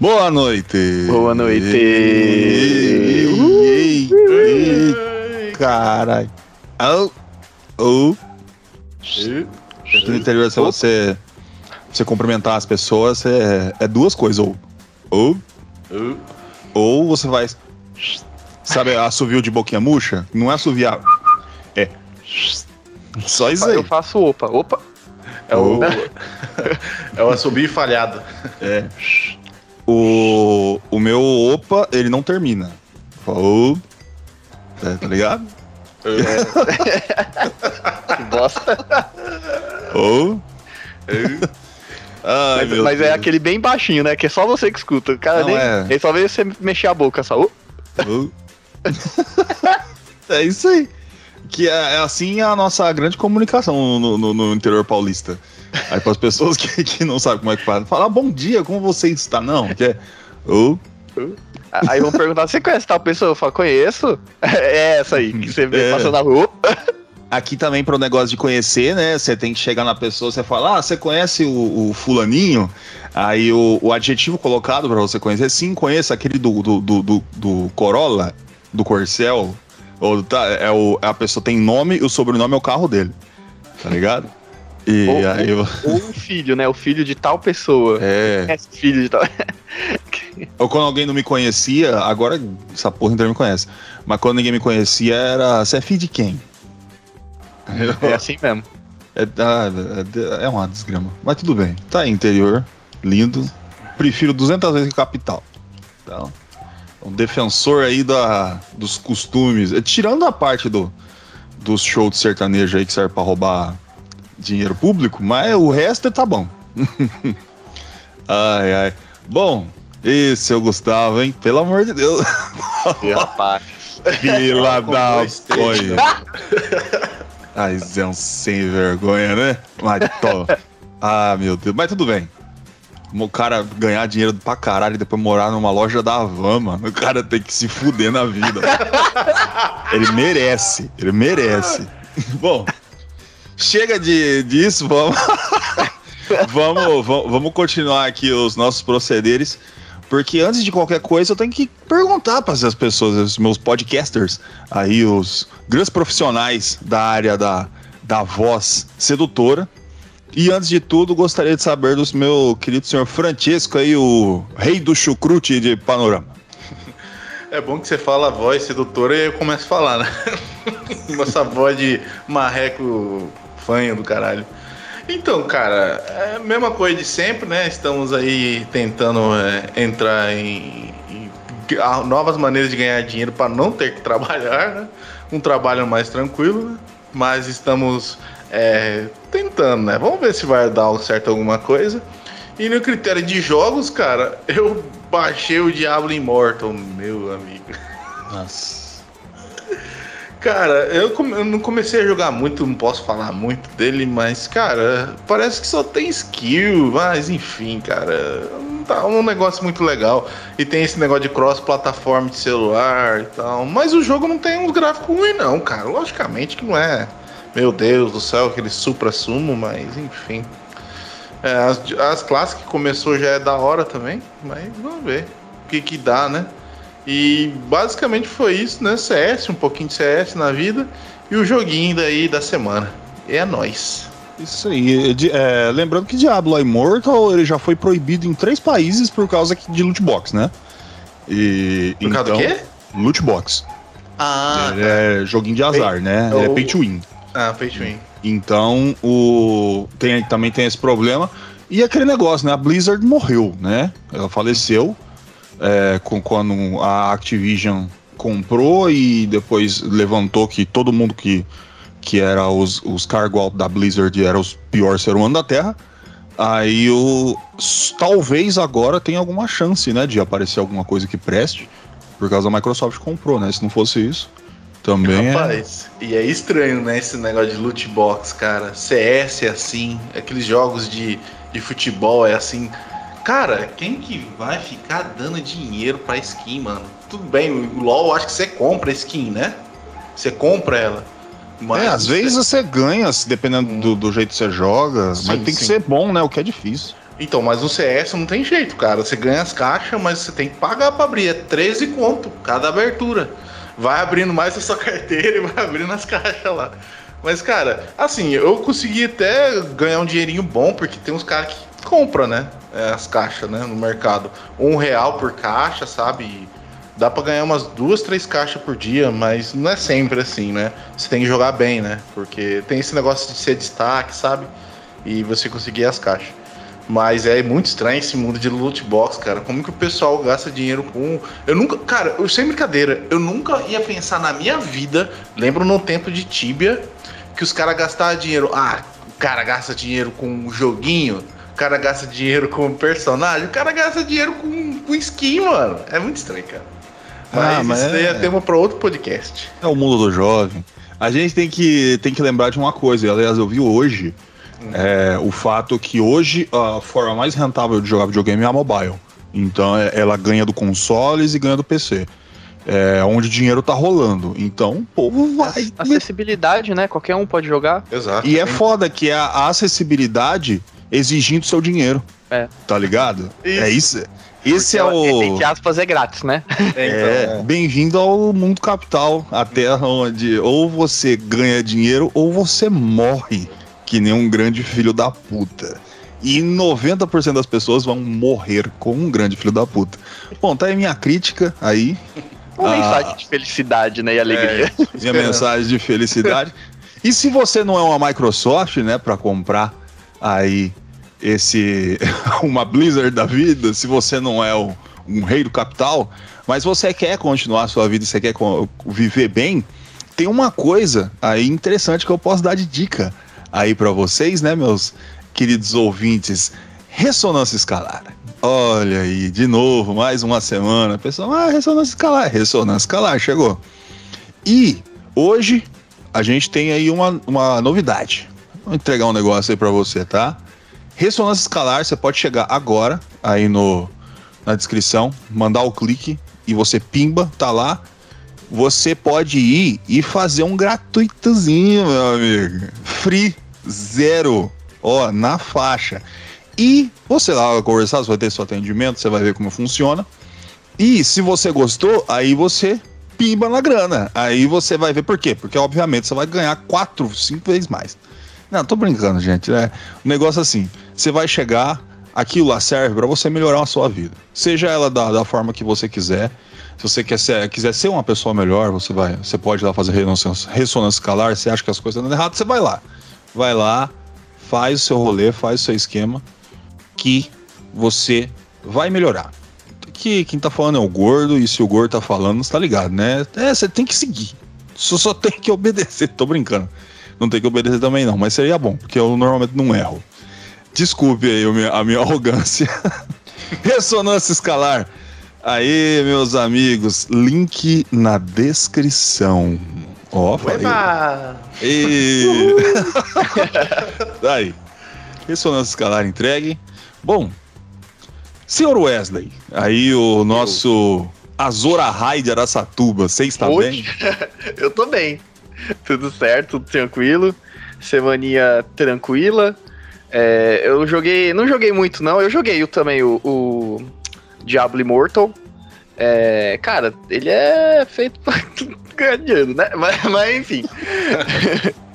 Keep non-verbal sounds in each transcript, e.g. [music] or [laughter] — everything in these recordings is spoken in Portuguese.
Boa noite. Boa noite. Ei, ei, ei, Caralho. Oh. No interior, se você, você cumprimentar as pessoas, é, é duas coisas. Ou, ou, ou você vai. Sabe, assovio de boquinha murcha? Não é assoviar. É. Só isso aí. Eu faço opa. Opa. É o, [laughs] é o assobio falhado. É. O, o meu opa, ele não termina. Fala, "Ô". É, tá ligado? [laughs] Que bosta. Ou. Ai, mas meu mas é aquele bem baixinho, né? Que é só você que escuta. O cara Não, nem. é. Ele só vê você mexer a boca só. Uh, [laughs] é isso aí. Que é, é assim a nossa grande comunicação no, no- no interior paulista. Aí para as pessoas que, [laughs] que não sabem como é que fala, falar bom dia, como você está? Não, que é. Ô. Aí vão perguntar: você conhece tal pessoa? Eu falo: conheço. [laughs] É essa aí, que você vê É. passando na rua. Aqui também para o negócio de conhecer, né? Você tem que chegar na pessoa, você fala, ah, você conhece o, o fulaninho? Aí o, o adjetivo colocado para você conhecer, sim, conheço aquele do, do, do, do, do Corolla, do Corcel. Ou tá, é o, a pessoa tem nome e o sobrenome é o carro dele. Tá ligado? E Ou- aí eu, [laughs] Ou o filho, né? O filho de tal pessoa. é. O filho de tal. Ou quando alguém não me conhecia, agora essa porra inteira me conhece. Mas quando ninguém me conhecia, era. Você é filho de quem? É [laughs] assim mesmo. É, ah, é, é uma desgrama. Mas tudo bem. Tá aí, interior. Lindo. Prefiro 200 vezes que capital. Então, um defensor aí da, dos costumes. Tirando a parte do, dos shows de sertanejo aí que serve pra roubar dinheiro público, mas o resto tá bom. [laughs] ai, ai. Bom, esse é o Gustavo, hein? Pelo amor de Deus. [laughs] E, rapaz. Com da coisa. [laughs] Ai, Zé, um sem vergonha, né? Mas tô. Ah, meu Deus. Mas tudo bem. O cara ganhar dinheiro pra caralho e depois morar numa loja da Havan, mano. O cara tem que se fuder na vida. ele merece. Ele merece. Bom, chega de, disso, [laughs] vamos. vamos, vamos. Continuar aqui os nossos procederes. Porque antes de qualquer coisa, eu tenho que perguntar para as pessoas, os meus podcasters, aí, os grandes profissionais da área da, da voz sedutora. E antes de tudo, gostaria de saber do meu querido senhor Francesco aí, o rei do chucrute de panorama. É bom que você fala a voz sedutora e eu começo a falar, né? [laughs] Essa voz de marreco do caralho. Então, cara, é a mesma coisa de sempre, né? Estamos aí tentando é, entrar em, em novas maneiras de ganhar dinheiro para não ter que trabalhar, né? Um trabalho mais tranquilo, né? Mas estamos é, tentando, né? Vamos ver se vai dar certo alguma coisa. E no critério de jogos, cara, eu baixei o Diablo Immortal, meu amigo. Nossa. Cara, eu, come- eu não comecei a jogar muito, não posso falar muito dele, mas, cara, parece que só tem skill, mas enfim, cara, tá um negócio muito legal. E tem esse negócio de cross-plataforma de celular e tal, mas o jogo não tem uns gráficos ruins, não, cara. Logicamente que não é, meu Deus do céu, aquele supra-sumo, mas enfim. É, as, as classes que começou já é da hora também, mas vamos ver o que que dá, né? E basicamente foi isso, né? CS, um pouquinho de CS na vida e o joguinho daí da semana. É nóis. Isso aí. É, lembrando que Diablo Immortal ele já foi proibido em três países por causa de loot box, né? E, Por causa do então- quê? Loot box. Ah, Ele é joguinho de azar, né? Pay- É pay to win. ah pay to win. Então, o tem, também tem esse problema. E aquele negócio, né? A Blizzard morreu, né? Ela faleceu é, com, quando a Activision comprou e depois levantou que todo mundo que, que era os, os cargo alto da Blizzard era os piores seres humanos da Terra. Aí o. Talvez agora tenha alguma chance, né? De aparecer alguma coisa que preste. Por causa da Microsoft comprou, né? Se não fosse isso, também é. Rapaz, e é estranho, né, esse negócio de loot box, cara. CS é assim, aqueles jogos de, de futebol é assim. Cara, quem que vai ficar dando dinheiro pra skin, mano? Tudo bem, o LoL acho que você compra a skin, né? Você compra ela. Mas É, às vezes você ganha, dependendo Hum. do, do jeito que você joga, Sim, mas tem que sim. ser bom, né? O que é difícil. Então, mas no CS não tem jeito, cara. Você ganha as caixas, mas você tem que pagar pra abrir. É 13 conto cada abertura. Vai abrindo mais a sua [laughs] carteira e vai abrindo as caixas lá. Mas, cara, assim, eu consegui até ganhar um dinheirinho bom, porque tem uns caras que compram, né? é, as caixas, né? No mercado. Um real por caixa, sabe? E dá pra ganhar umas duas, três caixas por dia, mas não é sempre assim, né? Você tem que jogar bem, né? Porque tem esse negócio de ser destaque, sabe? E você conseguir as caixas. Mas é muito estranho esse mundo de loot box, cara. Como que o pessoal gasta dinheiro com. Eu nunca. Cara, eu sem brincadeira, eu nunca ia pensar na minha vida. Lembro no tempo de Tibia que os caras gastavam dinheiro. Ah, o cara gasta dinheiro com um joguinho. O cara gasta dinheiro com personagem. O cara gasta dinheiro com, com skin, mano. É muito estranho, cara. Mas, Ah, mas isso daí é- é tema pra outro podcast. É o mundo do jovem. A gente tem que, tem que lembrar de uma coisa, aliás, eu vi hoje é, o fato que hoje a forma mais rentável de jogar videogame é a mobile. Então é- ela ganha do consoles e ganha do PC. É onde o dinheiro tá rolando. Então o povo vai. Acessibilidade, né? Qualquer um pode jogar. Exato. E é foda que é a acessibilidade exigindo seu dinheiro. É. Tá ligado? Isso. É isso. Esse Porque, é o. Entre aspas, é grátis, né? É, [laughs] então, bem-vindo ao mundo capital, a terra onde ou você ganha dinheiro ou você morre, que nem um grande filho da puta. E 90% das pessoas vão morrer com um grande filho da puta. Bom, tá aí minha crítica aí, Uma Ah. mensagem de felicidade, né? E alegria. minha Esperando. mensagem de felicidade. [laughs] E se você não é uma Microsoft, né, para comprar aí esse [laughs] uma Blizzard da vida, se você não é o- um rei do capital, mas você quer continuar a sua vida, você quer viver bem, tem uma coisa aí interessante que eu posso dar de dica aí para vocês, né, meus queridos ouvintes. Ressonância escalar. Olha aí, de novo, mais uma semana. Pessoal, ah, ressonância escalar. Ressonância escalar, chegou. E hoje a gente tem aí uma, uma novidade. Vou entregar um negócio aí pra você, tá? Ressonância escalar, você pode chegar agora aí no, na descrição, mandar o clique e você pimba, tá lá. Você pode ir e fazer um gratuitozinho, meu amigo. Free, zero, ó, na faixa. E você lá vai conversar, você vai ter seu atendimento, você vai ver como funciona. E se você gostou, aí você pimba na grana. Aí você vai ver por quê? Porque, obviamente, você vai ganhar quatro, cinco vezes mais. Não, tô brincando, gente. É um negócio assim. Você vai chegar, aquilo lá serve para você melhorar a sua vida. Seja ela da, da forma que você quiser. Se você quer ser, quiser ser uma pessoa melhor, você vai, você pode ir lá fazer ressonância, ressonância escalar. Você acha que as coisas estão dando errado, você vai lá. Vai lá, faz o seu rolê, faz o seu esquema, que você vai melhorar. Que quem tá falando é o gordo, e se o gordo tá falando, você tá ligado, né? É, você tem que seguir. Você só tem que obedecer. [laughs] Tô brincando. Não tem que obedecer também, não, mas seria bom, porque eu normalmente não erro. Desculpe aí a minha, [laughs] arrogância. Ressonância escalar. Aí, meus amigos, link na descrição. Ó, falei. Eba! E... Daí. Ressonância escalar entregue. Bom, senhor Wesley, aí o nosso Azora Rai de Araçatuba, você está Oi. bem? [laughs] Eu tô bem. [laughs] Tudo certo, tudo tranquilo. Semaninha tranquila. É, eu joguei. Não joguei muito, não. Eu joguei também o, o Diablo Immortal. É, cara, ele é feito pra [laughs] ganhar né? Mas, mas, enfim. [laughs]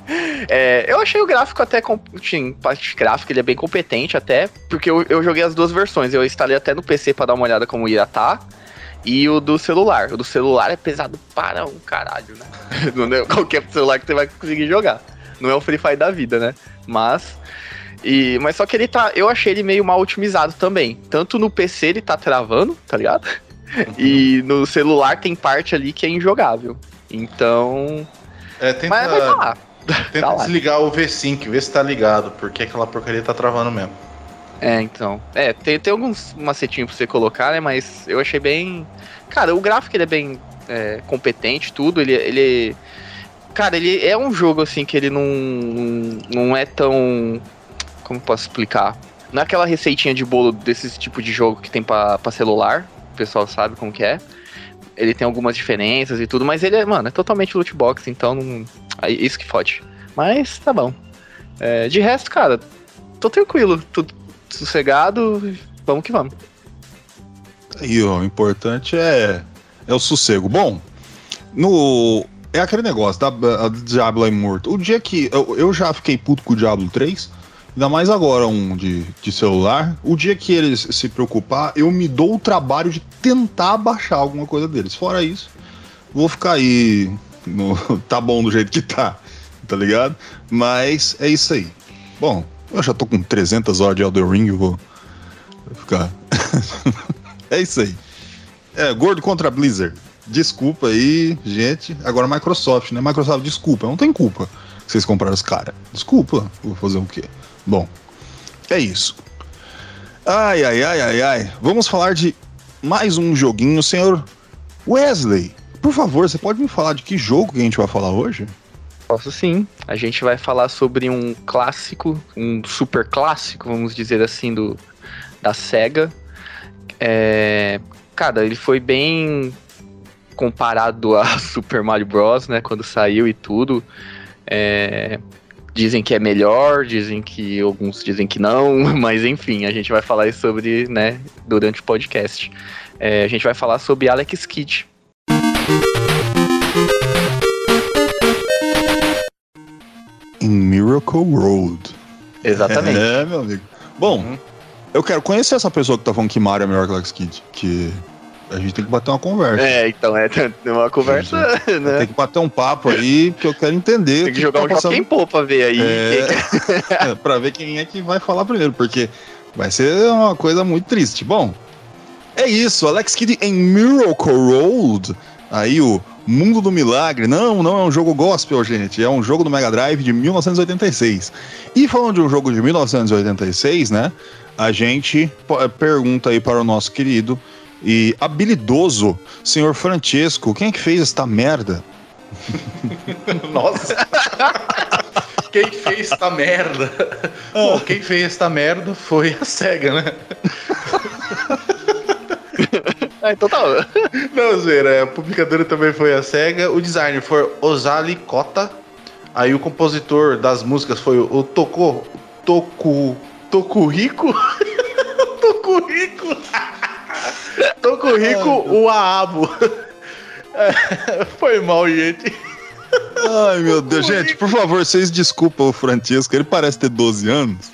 É, eu achei o gráfico até. Sim, parte gráfica, ele é bem competente até. Porque eu, eu joguei as duas versões. Eu instalei até no PC pra dar uma olhada como ia estar. E o do celular. O do celular é pesado para um caralho, né? [laughs] Não é qualquer celular que você vai conseguir jogar. Não é o Free Fire da vida, né? Mas. E, mas só que ele tá. Eu achei ele meio mal otimizado também. Tanto no PC ele tá travando, tá ligado? E no celular tem parte ali que é injogável. Então. É, tenta, Mas vai tá lá. tenta tá lá. desligar o V5, ver se tá ligado, porque aquela porcaria tá travando mesmo. É, então. É, tem, tem alguns macetinhos pra você colocar, né? Mas eu achei bem. Cara, o gráfico ele é bem é, competente, tudo. Ele, ele. Cara, ele é um jogo assim que ele não. Não é tão. Como posso explicar? Não é aquela receitinha de bolo desse tipo de jogo que tem pra, celular. O pessoal sabe como que é. Ele tem algumas diferenças e tudo, mas ele é, mano, é totalmente loot box, então não. É isso que fode. Mas tá bom. É, de resto, cara, tô tranquilo, tudo sossegado, vamos que vamos. E ó, o importante é, é o sossego. Bom, no. É aquele negócio da a Diablo é morto. O dia que. Eu, eu já fiquei puto com o Diablo 3, ainda mais agora um de, de celular. O dia que eles se preocupar, eu me dou o trabalho de tentar baixar alguma coisa deles. Fora isso, vou ficar aí. No, [laughs] tá bom do jeito que tá, tá ligado? Mas é isso aí. Bom, eu já tô com 300 horas de Elden Ring, eu vou ficar. [laughs] é isso aí. É, gordo contra Blizzard. Desculpa aí, gente. Agora Microsoft, né? Microsoft, desculpa, não tem culpa vocês compraram os caras. Desculpa, vou fazer o quê? Bom, é isso. Ai, ai, ai, ai, ai. Vamos falar de mais um joguinho, senhor Wesley. Por favor, você pode me falar de que jogo que a gente vai falar hoje? Posso sim. A gente vai falar sobre um clássico, um super clássico, vamos dizer assim, do da SEGA. É, cara, ele foi bem comparado a [laughs] Super Mario Bros, né, quando saiu e tudo. É, dizem que é melhor, dizem que alguns dizem que não, [laughs] mas enfim, a gente vai falar sobre, né, durante o podcast. É, a gente vai falar sobre Alex Kidd. Em Miracle Road. Exatamente. É, meu amigo. Bom, Uhum. eu quero conhecer essa pessoa que tá falando que Mario é melhor que Alex Kidd. Que a gente tem que bater uma conversa. É, então é uma conversa, né? Tem que bater um papo aí, porque eu quero entender. Tem que que jogar tá um passando- joguinho pô pra ver aí. É. quem [laughs] É, pra ver quem é que vai falar primeiro, porque vai ser uma coisa muito triste. Bom, é isso, Alex Kidd em Miracle Road. Aí o Mundo do Milagre. Não, não é um jogo gospel, gente. É um jogo do Mega Drive de 1986. E falando de um jogo de 1986, né? A gente po- pergunta aí para o nosso querido e habilidoso senhor Francesco, quem é que fez esta merda? [laughs] Nossa. quem fez esta merda? Bom, quem fez esta merda foi a SEGA, né? [laughs] Ah, então tá. [laughs] Não, zoeira, a publicadora também foi a SEGA. O designer foi Ozali Kota. Aí o compositor das músicas foi o Toko. Toku. Tokurico? [laughs] Tokurico? [laughs] Tokurico Uaabo. É, Foi mal, gente. Ai, meu Deus. Gente, por favor, vocês desculpam o Francesco. Ele parece ter 12 anos,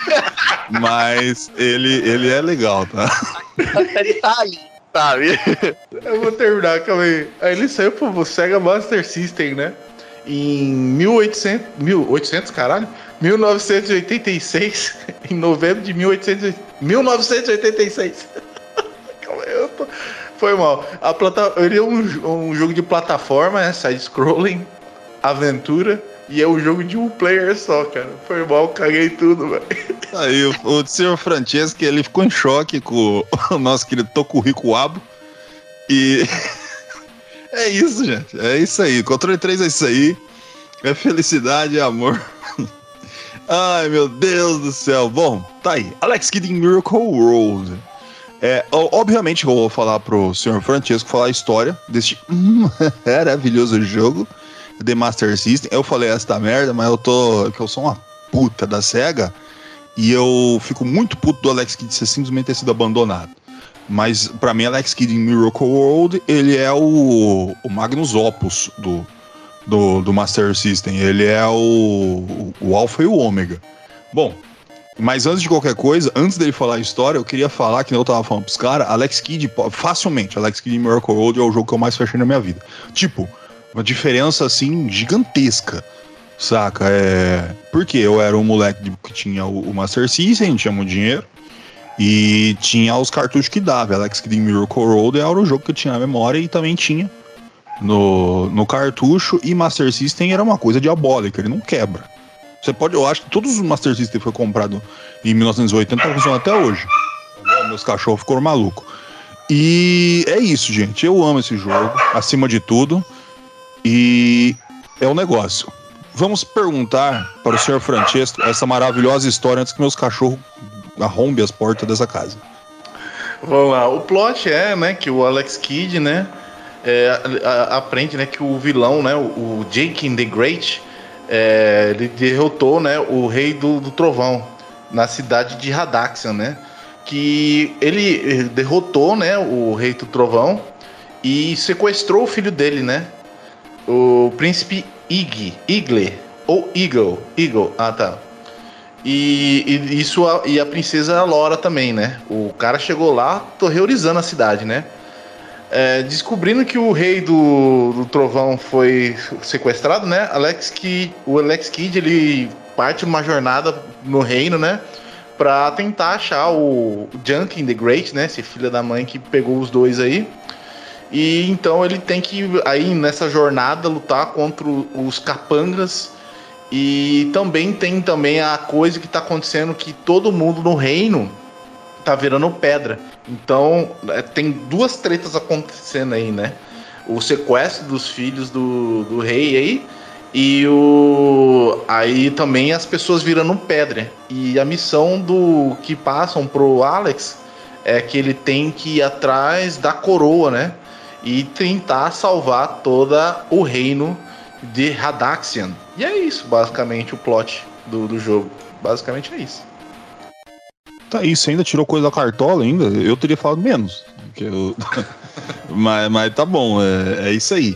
mas ele, ele é legal, tá? Ele tá ali, sabe? Eu vou terminar, calma aí. Aí ele saiu pro Sega Master System, né? Em 1800, 1800, caralho? 1986, [laughs] em novembro de 1800, 1986. [laughs] Calma aí, eu. Foi mal. A plata... Ele é um, um jogo de plataforma, né? Side-scrolling, aventura, e é um jogo de um player só, cara. Foi mal, caguei tudo, velho. Aí o, o senhor Francesco, ele ficou em choque com o [laughs] nosso querido Tokurico Abo. E [laughs] é isso, gente. É isso aí. Controle 3 é isso aí. É felicidade e amor. [laughs] Ai, meu Deus do céu. Bom, tá aí. Alex Kidd em Miracle World. É, obviamente eu vou falar pro senhor Francesco falar a história deste maravilhoso jogo The Master System. Eu falei esta merda, mas eu tô. que eu sou uma puta da SEGA. E eu fico muito puto do Alex Kidd ser simplesmente ter sido abandonado. Mas pra mim, Alex Kidd em Miracle World, ele é o, o Magnus Opus do, do, do Master System. Ele é o, o Alpha e o Ômega. Bom, mas antes de qualquer coisa, antes dele falar a história, eu queria falar, que eu tava falando pros caras, Alex Kidd, facilmente, Alex Kidd em Miracle World é o jogo que eu mais fechei na minha vida. Tipo, uma diferença assim gigantesca. Saca? É. Porque eu era um moleque que tinha o, Master System, tinha muito dinheiro. E tinha os cartuchos que dava. Alex Kidd Miracle Road era o jogo que eu tinha na memória e também tinha no, no cartucho. E Master System era uma coisa diabólica, ele não quebra. Você pode, eu acho que todos os Master System que foi comprado em 1980 tá funcionando até hoje. Meus cachorros ficaram malucos. E é isso, gente. Eu amo esse jogo, acima de tudo. E é um negócio. Vamos perguntar para o senhor Francesco essa maravilhosa história antes que meus cachorros arrombem as portas dessa casa. Vamos lá. O plot é, né, que o Alex Kidd, né, é, a- a- aprende, né, que o vilão, né, o, o Jake the Great, é, ele derrotou, né, o rei do, do trovão na cidade de Radaxian, né, que ele derrotou, né, o rei do trovão e sequestrou o filho dele, né, o príncipe Ig, Igle, ou Eagle, Eagle, ah tá. E, e isso a, e a princesa Laura também, né? O cara chegou lá terrorizando a cidade, né? É, descobrindo que o rei do, do trovão foi sequestrado, né? Alex que o Alex Kidd ele parte uma jornada no reino, né? Pra tentar achar o Junkin the Great, né? Esse filho da mãe que pegou os dois aí. E então ele tem que aí nessa jornada lutar contra os capangas e também tem também a coisa que tá acontecendo que todo mundo no reino tá virando pedra. Então, é, tem duas tretas acontecendo aí, né? O sequestro dos filhos do, do rei aí e o aí também as pessoas virando pedra. E a missão do que passam pro Alex é que ele tem que ir atrás da coroa, né? E tentar salvar toda o reino de Radaxian. E é isso, basicamente, o plot do, do jogo. Basicamente é isso. Tá aí, ainda tirou coisa da cartola ainda? Eu teria falado menos. eu- [laughs] mas, mas tá bom, é, é isso aí.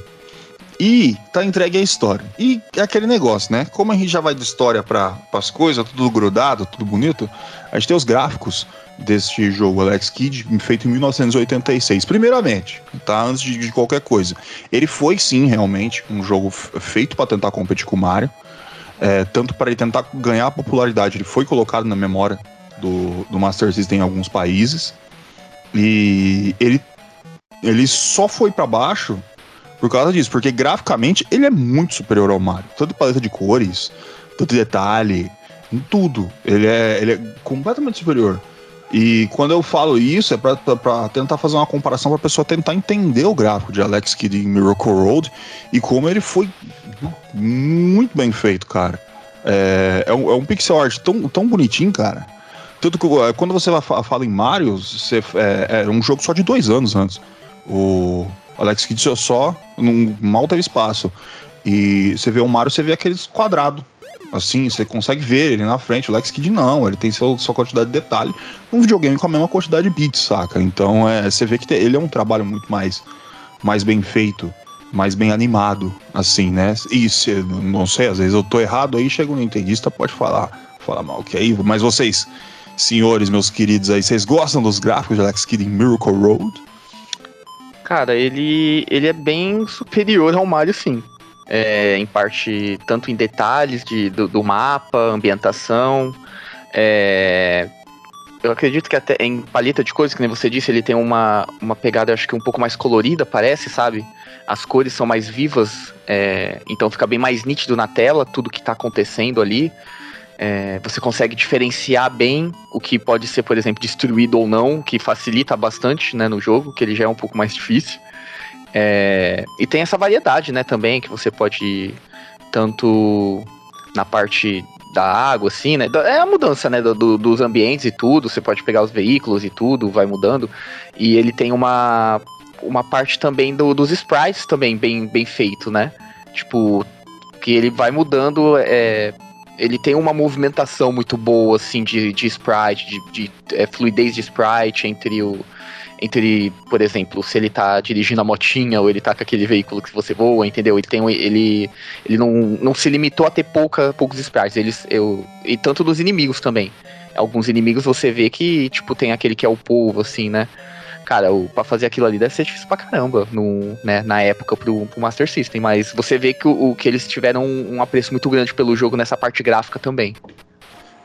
E tá entregue a história. E é aquele negócio, né? Como a gente já vai de história para as coisas, tudo grudado, tudo bonito, a gente tem os gráficos deste jogo Alex Kidd, feito em 1986. Primeiramente, tá? Antes de, de qualquer coisa. Ele foi sim, realmente, um jogo feito para tentar competir com o Mario. É, tanto para ele tentar ganhar popularidade, ele foi colocado na memória do, do Master System em alguns países. E ele, ele só foi para baixo por causa disso, porque graficamente ele é muito superior ao Mario. Tanto paleta de cores, tanto detalhe, em tudo. Ele é, ele é completamente superior. E quando eu falo isso, é pra tentar fazer uma comparação pra pessoa tentar entender o gráfico de Alex Kidd em Miracle Road e como ele foi muito bem feito, cara. É, é, um, é um pixel art tão, tão bonitinho, cara. Tanto que eh, quando você fala em Mario, você, é, era um jogo só de dois anos antes. O Alex Kidd só- não, mal teve espaço. E você vê o Mario, você vê aqueles quadrados. Assim, você consegue ver ele na frente. O Alex Kidd não, ele tem seu, sua quantidade de detalhe. Um videogame com a mesma quantidade de bits, saca? Então é, você vê que te- ele é um trabalho muito mais, mais bem feito, mais bem animado, assim, né? E se, não sei, às vezes eu tô errado aí, chega um nintendista, pode falar, falar mal que aí. Mas vocês, senhores, meus queridos aí, vocês gostam dos gráficos de Alex Kidd em Miracle Road? Cara, ele, ele é bem superior ao Mario, sim. É, em parte, tanto em detalhes de, do, do mapa, ambientação. é, eu acredito que até em paleta de cores, que nem você disse, ele tem uma, uma pegada, acho que um pouco mais colorida, parece, sabe? As cores são mais vivas, é, então fica bem mais nítido na tela tudo que tá acontecendo ali. É, você consegue diferenciar bem o que pode ser, por exemplo, destruído ou não, que facilita bastante né, no jogo, que ele já é um pouco mais difícil. É, e tem essa variedade, né, também, que você pode tanto na parte da água, assim, né? É a mudança, né, do- do- dos ambientes e tudo. Você pode pegar os veículos e tudo, vai mudando. E ele tem uma, uma parte também do- dos sprites também bem, bem feito, né? Tipo, que ele vai mudando. É, ele tem uma movimentação muito boa, assim, de, de sprite, de, de, é, fluidez de sprite entre o. Entre, por exemplo, se ele tá dirigindo a motinha ou ele tá com aquele veículo que você voa, entendeu? Ele tem ele, ele não, não se limitou a ter pouca, poucos sprites. Eles, eu, e tanto dos inimigos também. Alguns inimigos você vê que, tipo, tem aquele que é o povo, assim, né? Cara, o, pra fazer aquilo ali deve ser difícil pra caramba no, né, na época pro, pro Master System. Mas você vê que, o, que eles tiveram um, um apreço muito grande pelo jogo nessa parte gráfica também.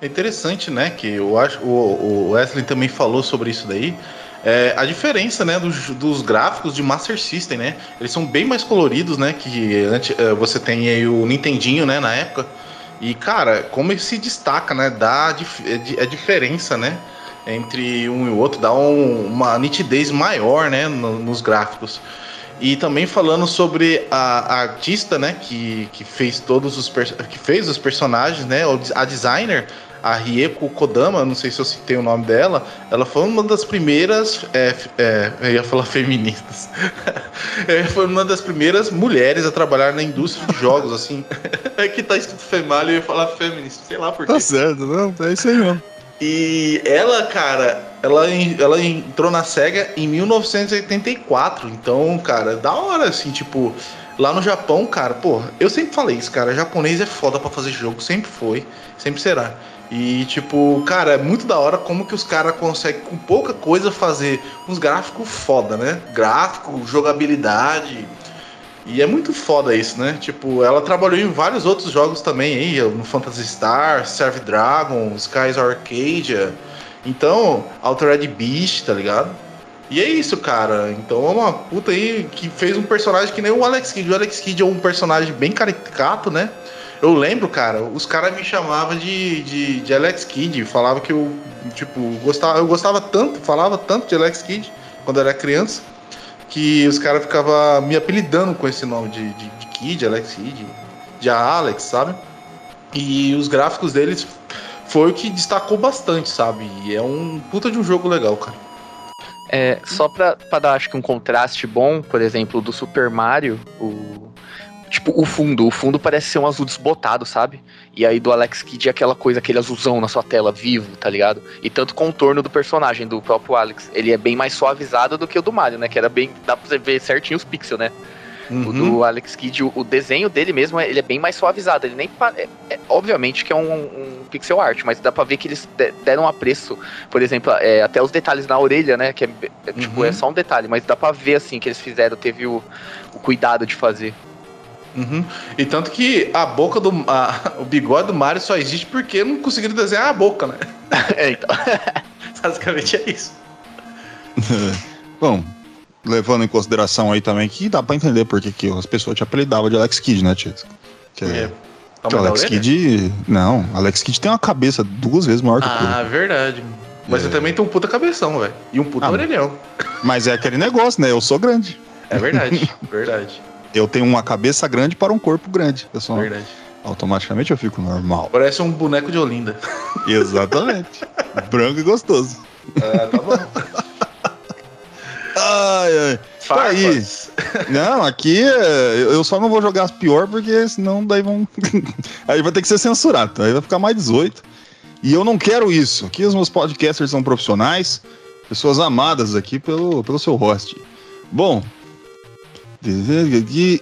É interessante, né? Que eu acho o, o Wesley também falou sobre isso daí. É, a diferença, né, dos, dos gráficos de Master System, né? Eles são bem mais coloridos, né? Que antes, eh, você tem aí o Nintendinho, né? Na época E, cara, como ele se destaca, né? Dá a, dif é di- a diferença, né? Entre um e o outro, dá um- uma nitidez maior, né? no- nos gráficos. E também falando sobre a, a artista, né? Que, que fez todos os que fez os personagens, né? A designer, a Rieko Kodama, não sei se eu citei o nome dela, ela foi uma das primeiras. é, é, eu ia falar [laughs] feministas. [laughs] Foi uma das primeiras mulheres a trabalhar na indústria de jogos, assim. [laughs] É que tá escrito femalho e eu ia falar feminista, sei lá por quê. Tá certo, não, é isso aí mesmo. E ela, cara, ela, ela entrou na SEGA em 1984. Então, cara, da hora, assim, tipo, lá no Japão, cara, pô, eu sempre falei isso, cara, japonês é foda pra fazer jogo, sempre foi, sempre será. E, tipo, cara, é muito da hora como que os caras conseguem, com pouca coisa, fazer uns gráficos foda, né? Gráfico, jogabilidade. E é muito foda isso, né? Tipo, ela trabalhou em vários outros jogos também aí, no Phantasy Star, Serve Dragon, Skies Arcadia. Então, Altered Beast, tá ligado? E é isso, cara. Então é uma puta aí que fez um personagem que nem o Alex Kidd. O Alex Kidd é um personagem bem caricato, né? Eu lembro, cara, os caras me chamavam de, de, de Alex Kidd. Falava que eu, tipo, gostava, eu gostava tanto, falava tanto de Alex Kidd quando eu era criança que os caras ficavam me apelidando com esse nome de, de, de Kid, Alex Kid, de Alex, sabe? E os gráficos deles foi o que destacou bastante, sabe? E é um puta de um jogo legal, cara. É, só pra, pra dar, acho que um contraste bom, por exemplo, do Super Mario, o. Tipo, o fundo. O fundo parece ser um azul desbotado, sabe? E aí do Alex Kidd é aquela coisa, aquele azulzão na sua tela, vivo, tá ligado? E tanto o contorno do personagem, do próprio Alex. Ele é bem mais suavizado do que o do Mario, né? Que era bem. Dá pra você ver certinho os pixels, né? O Uhum. do Alex Kidd, o, o desenho dele mesmo, ele é bem mais suavizado. Ele nem. É, é- obviamente que é um, um pixel art, mas dá pra ver que eles de- deram apreço. Por exemplo, é, até os detalhes na orelha, né? Que é, é, tipo, Uhum. é só um detalhe, mas dá pra ver assim que eles fizeram, teve o, o cuidado de fazer. Uhum. E tanto que a boca do. a- [laughs] o bigode do Mario só existe porque não conseguiram desenhar a boca, né? [laughs] É, então. [laughs] Basicamente é isso. Bom, levando em consideração aí também que dá pra entender por que as pessoas te apelidavam de Alex Kidd, né, Tiesco? Que É. é, o mais da Alex? Kidd. Não, Alex Kidd tem uma cabeça duas vezes maior que o Ah, verdade. Mas É. você também tem um puta cabeção, velho. E um puta Ah, orelhão. Mas é aquele negócio, né? Eu sou grande. É verdade, verdade, Eu tenho uma cabeça grande para um corpo grande. Sou, verdade. automaticamente eu fico normal. Parece um boneco de Olinda. [laughs] Exatamente. Branco e gostoso. Ah, tá bom. [laughs] Ai, ai. Tá aí. Não, aqui é, eu eu só não vou jogar as pior porque senão daí vão. [laughs] aí vai ter que ser censurado. Aí vai ficar mais 18. E eu não quero isso. Aqui os meus podcasters são profissionais, pessoas amadas aqui pelo, pelo seu host. Bom.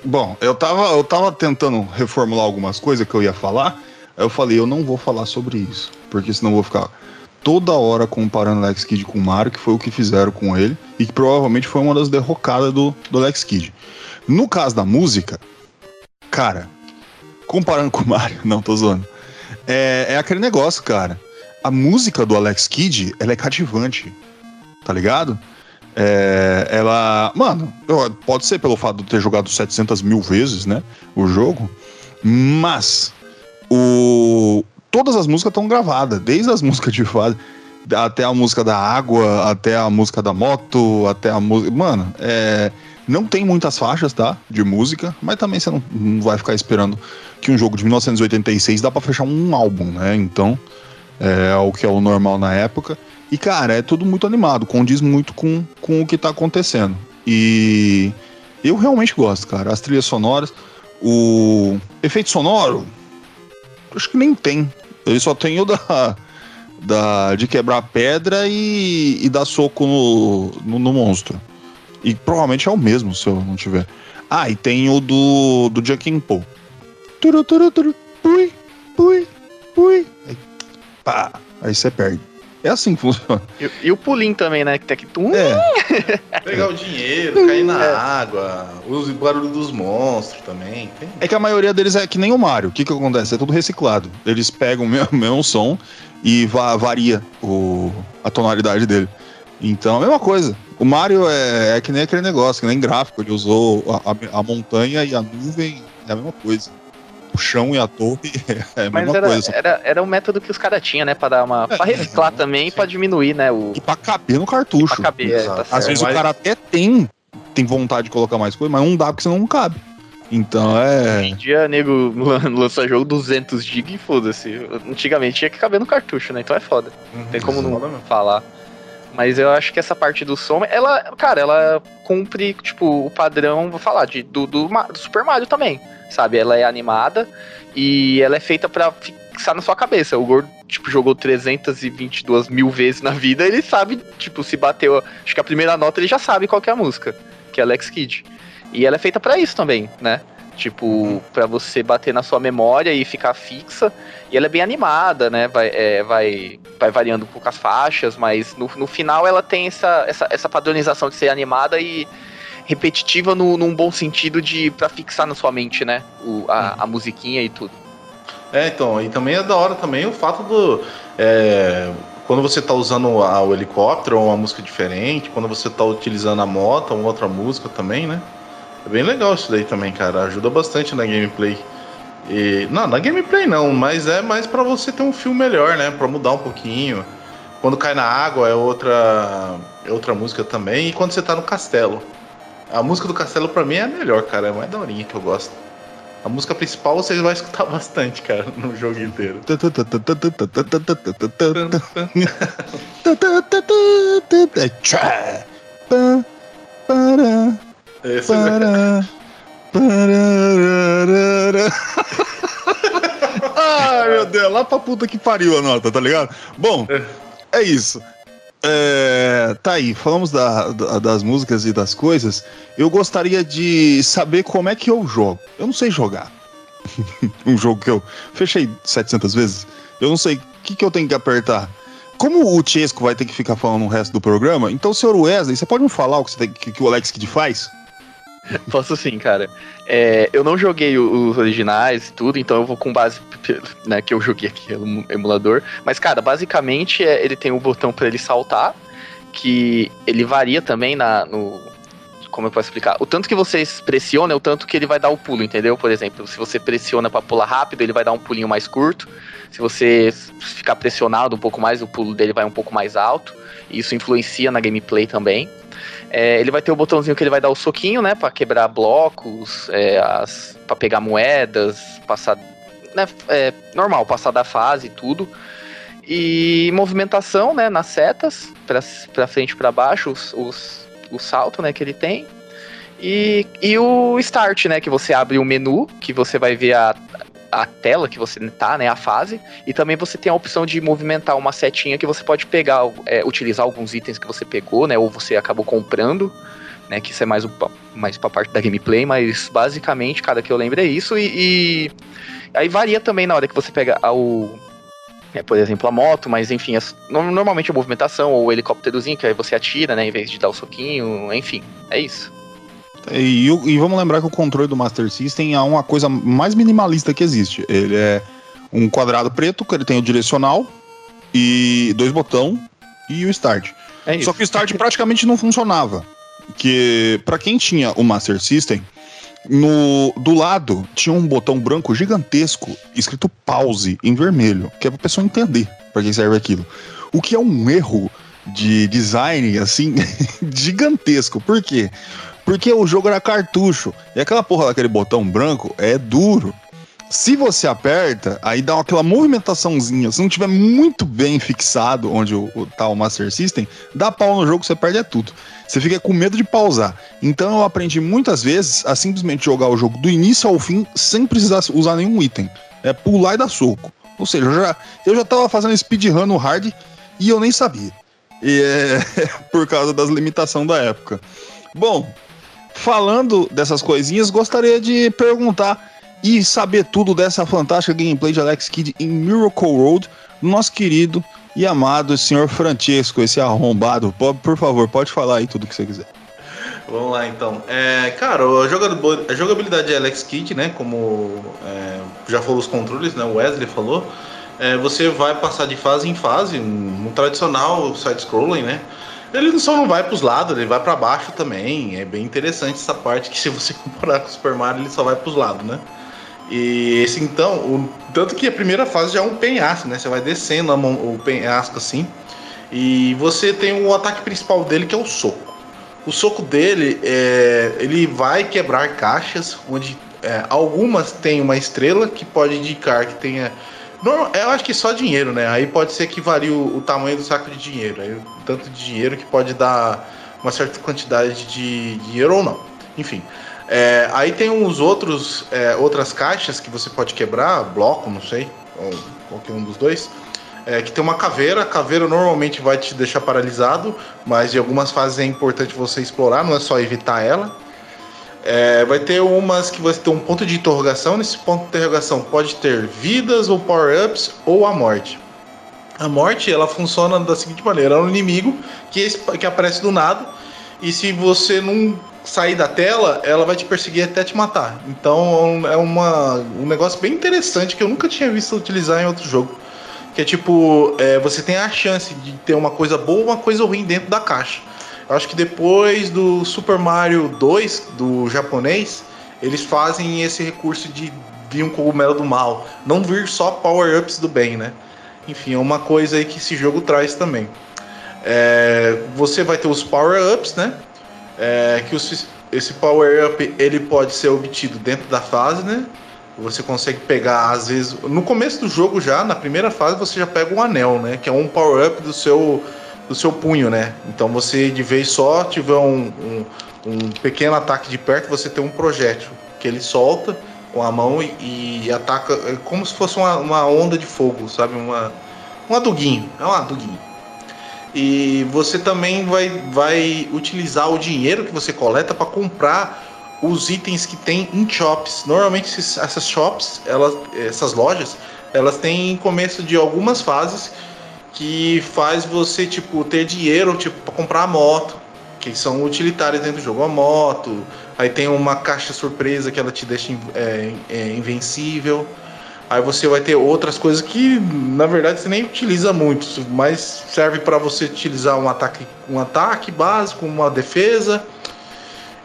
Bom, eu tava, eu tava tentando reformular algumas coisas que eu ia falar. Aí eu falei, eu não vou falar sobre isso. Porque senão eu vou ficar toda hora comparando Alex Kidd com o Mario, que foi o que fizeram com ele, e que provavelmente foi uma das derrocadas do, do Alex Kidd. No caso da música, cara, comparando com o Mario, [laughs] não, tô zoando. É, é aquele negócio, cara. A música do Alex Kidd, ela é cativante, tá ligado? É, ela. Mano, pode ser pelo fato de ter jogado 700 mil vezes, né? O jogo. Mas. O, todas as músicas estão gravadas, desde as [laughs] músicas de fase até a música da água, até a música da moto, até a música. Mano, é. Não tem muitas faixas, tá? De música, mas também você não, não vai ficar esperando que um jogo de 1986 dá pra fechar um álbum, né? Então, é o que é o normal na época. E, cara, é tudo muito animado, condiz muito com, com o que tá acontecendo. E eu realmente gosto, cara. As trilhas sonoras, o efeito sonoro, acho que nem tem. Ele só tem o da, da de quebrar pedra e, e dar soco no, no, no monstro. E provavelmente é o mesmo, se eu não tiver. Ah, e tem o do, do Junkin Po. Turu, turu, turu, pui, pui, pui. Aí, pá, aí você perde. É assim que funciona. E, e o pulinho também, né? Que tem aqui. Tum, É, [laughs] Pegar o dinheiro, cair na água, os barulhos dos monstros também. Tem. é que a maioria deles é que nem o Mario. O que que acontece? É tudo reciclado. Eles pegam o mesmo, [laughs] mesmo som e va- varia o, a tonalidade dele. Então, a mesma coisa. O Mario é, é que nem aquele negócio, que nem gráfico. Ele usou a, a- a montanha e a nuvem, é a mesma coisa. Pro chão e a torre [laughs] é a Mas mesma era, coisa. era, era um método que os caras tinham, né? Pra dar uma. É, pra reciclar é, também e pra diminuir, né? O. E pra caber no cartucho. Pra caber, é, tá Às certo. vezes mas- o cara até tem, tem vontade de colocar mais coisa, mas não dá porque senão não cabe. Então é. Hoje em dia, nego lan- lança jogo 200 GB e foda-se. Antigamente tinha que caber no cartucho, né? Então é foda. Não tem como não falar. Mas eu acho que essa parte do som, ela, cara, ela cumpre, tipo, o padrão, vou falar, de, do, do, do Super Mario também, sabe? Ela é animada e ela é feita pra fixar na sua cabeça. O Gordo, tipo, jogou 322 mil vezes na vida, ele sabe, tipo, se bateu, acho que a primeira nota ele já sabe qual é a música, que é Alex Kidd. E ela é feita pra isso também, né? Tipo, pra você bater na sua memória e ficar fixa. E ela é bem animada, né? Vai, é, vai, vai variando um pouco as faixas, mas no, no final ela tem essa, essa, essa padronização de ser animada e repetitiva no, num bom sentido de pra fixar na sua mente, né? O, a, a musiquinha e tudo. É, então, e também é da hora também o fato do. é, quando você tá usando a- o helicóptero ou uma música diferente, quando você tá utilizando a moto ou outra música também, né? É bem legal isso daí também, cara. Ajuda bastante na gameplay. E, não, na gameplay não, mas é mais pra você ter um filme melhor, né? Pra mudar um pouquinho. Quando cai na água é outra, é outra música também. E quando você tá no castelo. A música do castelo pra mim é a melhor, cara. É mais daorinha que eu gosto. A música principal você vai escutar [laughs] bastante, cara, no jogo inteiro. [laughs] É tchá. Pá, pará, Esse pará, parararara. [laughs] Ai, meu Deus, lá pra puta que pariu a nota, tá ligado? Bom, é isso. É, tá aí, falamos da- da- das músicas e das coisas. Eu gostaria de saber como é que eu jogo. Eu não sei jogar. [laughs] um jogo que eu fechei 700 vezes. Eu não sei o que, que eu tenho que apertar. Como o Chesco vai ter que ficar falando o resto do programa, então, senhor Wesley, você pode me falar o que, você tem- que- que o Alex Kidd faz? [laughs] Posso sim, cara. É, eu não joguei os originais e tudo, então eu vou com base né, que eu joguei aqui no emulador. Mas, cara, basicamente é, ele tem um botão pra ele saltar, que ele varia também na, no. Como eu posso explicar? O tanto que você pressiona é o tanto que ele vai dar o pulo, entendeu? Por exemplo, se você pressiona pra pular rápido, ele vai dar um pulinho mais curto. Se você ficar pressionado um pouco mais, o pulo dele vai um pouco mais alto. Isso influencia na gameplay também. É, ele vai ter o botãozinho que ele vai dar o soquinho, né? Pra quebrar blocos, é, as, pra pegar moedas, passar. Né, é, normal, passar da fase e tudo. E movimentação, né? Nas setas, pra, pra frente e pra baixo, os, os, o salto, né? Que ele tem. E, e o start, né? Que você abre o menu, que você vai ver a, a tela que você tá, né? A fase. E também você tem a opção de movimentar uma setinha que você pode pegar, é, utilizar alguns itens que você pegou, né? Ou você acabou comprando, né? Que isso é mais, o, mais pra parte da gameplay, mas basicamente, cada que eu lembro é isso. E, e aí varia também na hora que você pega o. é, por exemplo, a moto, mas enfim, as- no- normalmente a movimentação ou o helicópterozinho, que aí você atira, né? Em vez de dar o soquinho, enfim, é isso. E, e vamos lembrar que o controle do Master System é uma coisa mais minimalista que existe. Ele é um quadrado preto, que ele tem o direcional e dois botões e o start. É. Só que o start praticamente não funcionava. Que para quem tinha o Master System, no do lado tinha um botão branco gigantesco escrito pause em vermelho, que é pra pessoa entender para que serve aquilo. O que é um erro de design assim [laughs] gigantesco. Por quê? Porque o jogo era cartucho e aquela porra daquele botão branco é duro. Se você aperta, aí dá aquela movimentaçãozinha. Se não tiver muito bem fixado onde o, o, tá o Master System, dá pau no jogo, você perde é tudo. Você fica com medo de pausar. Então eu aprendi muitas vezes a simplesmente jogar o jogo do início ao fim sem precisar usar nenhum item. É pular e dar soco. Ou seja, eu já, eu já tava fazendo speedrun no hard e eu nem sabia. E é [laughs] por causa das limitações da época. Bom, falando dessas coisinhas, gostaria de perguntar e saber tudo dessa fantástica gameplay de Alex Kidd em Miracle Road, nosso querido e amado senhor Francesco, esse arrombado. Po- Por favor, pode falar aí tudo que você quiser. Vamos lá então. É, cara, a jogab- a jogabilidade de Alex Kidd, né? Como é, já falou os controles, né? O Wesley falou. é, você vai passar de fase em fase, no tradicional side-scrolling, né? Ele só não vai para os lados, ele vai para baixo também. É bem interessante essa parte que se você [laughs] comparar com o Super Mario, ele só vai para os lados, né? E esse então, o, tanto que a primeira fase já é um penhasco, né? Você vai descendo a mão, o penhasco assim. E você tem o ataque principal dele que é o soco. O soco dele, é, ele vai quebrar caixas, onde é, algumas têm uma estrela que pode indicar que tenha. Não, eu acho que só dinheiro, né? Aí pode ser que varie o, o tamanho do saco de dinheiro. Aí, tanto de dinheiro que pode dar uma certa quantidade de dinheiro ou não. Enfim. É, aí tem uns outros, é, outras caixas que você pode quebrar, bloco, não sei, ou qualquer um dos dois é, que tem uma caveira. A caveira normalmente vai te deixar paralisado, mas em algumas fases é importante você explorar, não é só evitar ela. É, vai ter umas que você tem um ponto de interrogação. Nesse ponto de interrogação pode ter vidas ou power-ups ou a morte. A morte ela funciona da seguinte maneira: é um inimigo que, que aparece do nada e se você não sair da tela, ela vai te perseguir até te matar. Então é uma, um negócio bem interessante que eu nunca tinha visto utilizar em outro jogo. Que é tipo, é, você tem a chance de ter uma coisa boa ou uma coisa ruim dentro da caixa. Acho que depois do Super Mario 2, do japonês, eles fazem esse recurso de vir um cogumelo do mal. Não vir só power-ups do bem, né? Enfim, é uma coisa aí que esse jogo traz também. É, você vai ter os power-ups, né? É, que os, esse power-up ele pode ser obtido dentro da fase, né? Você consegue pegar, às vezes, no começo do jogo já, na primeira fase, você já pega um anel, né? Que é um power-up do seu, do seu punho, né? Então você, de vez só, tiver um, um, um pequeno ataque de perto, você tem um projétil que ele solta com a mão e, e ataca é como se fosse uma, uma, onda de fogo, sabe? Uma, um aduguinho. É um aduguinho. E você também vai, vai utilizar o dinheiro que você coleta para comprar os itens que tem em shops. Normalmente essas shops, elas, essas lojas, elas têm começo de algumas fases que faz você tipo ter dinheiro tipo para comprar a moto, que são utilitárias dentro do jogo, a moto. Aí tem uma caixa surpresa que ela te deixa é, é, invencível. Aí você vai ter outras coisas que na verdade você nem utiliza muito, mas serve para você utilizar um ataque, um ataque básico, uma defesa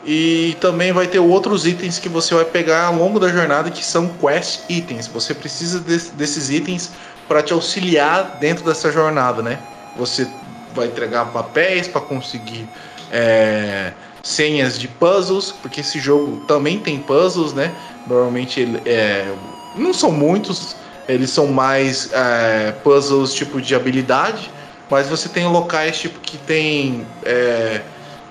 e também vai ter outros itens que você vai pegar ao longo da jornada que são quest itens. Você precisa de, desses itens para te auxiliar dentro dessa jornada, né? Você vai entregar papéis para conseguir é, senhas de puzzles, porque esse jogo também tem puzzles, né? Normalmente ele, é, não são muitos, eles são mais é, puzzles tipo de habilidade, mas você tem locais tipo que tem é,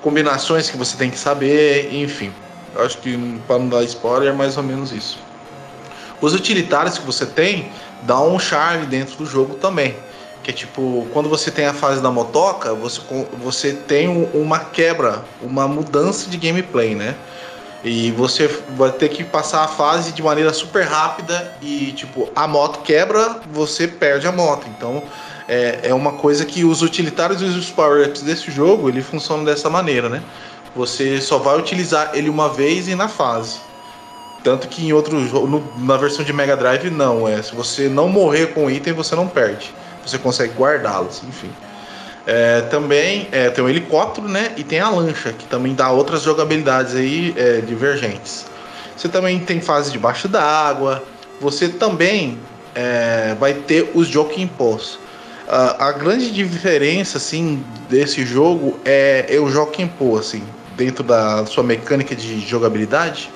combinações que você tem que saber, enfim. Acho que para não dar spoiler é mais ou menos isso. Os utilitários que você tem dá um charme dentro do jogo também. Que é tipo, quando você tem a fase da motoca, você, você tem uma quebra, uma mudança de gameplay, né? E você vai ter que passar a fase de maneira super rápida e, tipo, a moto quebra, você perde a moto. Então, é, é uma coisa que os utilitários e os power-ups desse jogo, ele funciona dessa maneira, né? Você só vai utilizar ele uma vez e na fase. Tanto que em outro jogo, na versão de Mega Drive, não. É, se você não morrer com o item, você não perde. Você consegue guardá-los, enfim. É, também é, tem o helicóptero, né? E tem a lancha, que também dá outras jogabilidades aí é, divergentes. Você também tem fase debaixo d'água. Você também é, vai ter os Joking Posts. A, a grande diferença, assim, desse jogo é, é o Joaquim Pô, assim, dentro da sua mecânica de jogabilidade,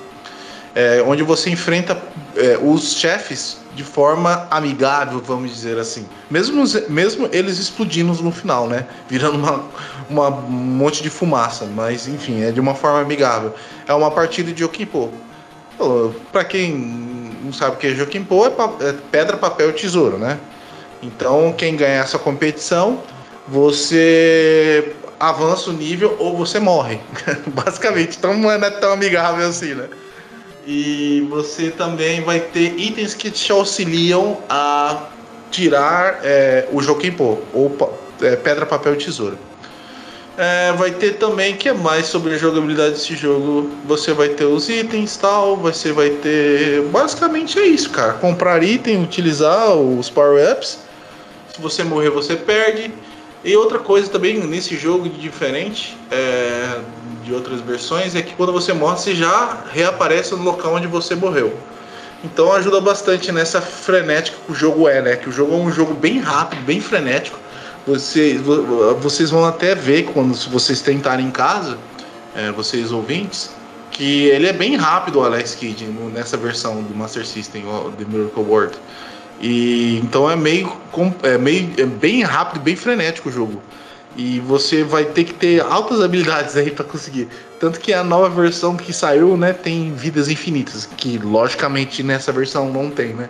é, onde você enfrenta é, os chefes de forma amigável, vamos dizer assim. Mesmo, mesmo eles explodindo no final, né? Virando uma, uma, um monte de fumaça. Mas, enfim, é de uma forma amigável. É uma partida de Jokimpô. Para quem não sabe o que é Jokimpô, é, é pedra, papel e tesouro, né? Então, quem ganhar essa competição, você avança o nível ou você morre. [laughs] Basicamente, então não é tão amigável assim, né? E você também vai ter itens que te auxiliam a tirar é, o Jokipo, ou é, pedra, papel e tesoura. É, vai ter também que é mais sobre a jogabilidade desse jogo. Você vai ter os itens tal, você vai ter. Basicamente é isso, cara. Comprar item, utilizar os power-ups se você morrer, você perde. E outra coisa também nesse jogo de diferente é, de outras versões é que quando você morre, você já reaparece no local onde você morreu. Então ajuda bastante nessa frenética que o jogo é, né? Que o jogo é um jogo bem rápido, bem frenético. Você, vo- vocês vão até ver quando vocês tentarem em casa, é, vocês ouvintes, que ele é bem rápido o Alex Kidd nessa versão do Master System, The Miracle World. E então é meio, é meio é bem rápido, bem frenético o jogo. E você vai ter que ter altas habilidades aí pra conseguir. Tanto que a nova versão que saiu, né, tem vidas infinitas, que logicamente nessa versão não tem, né?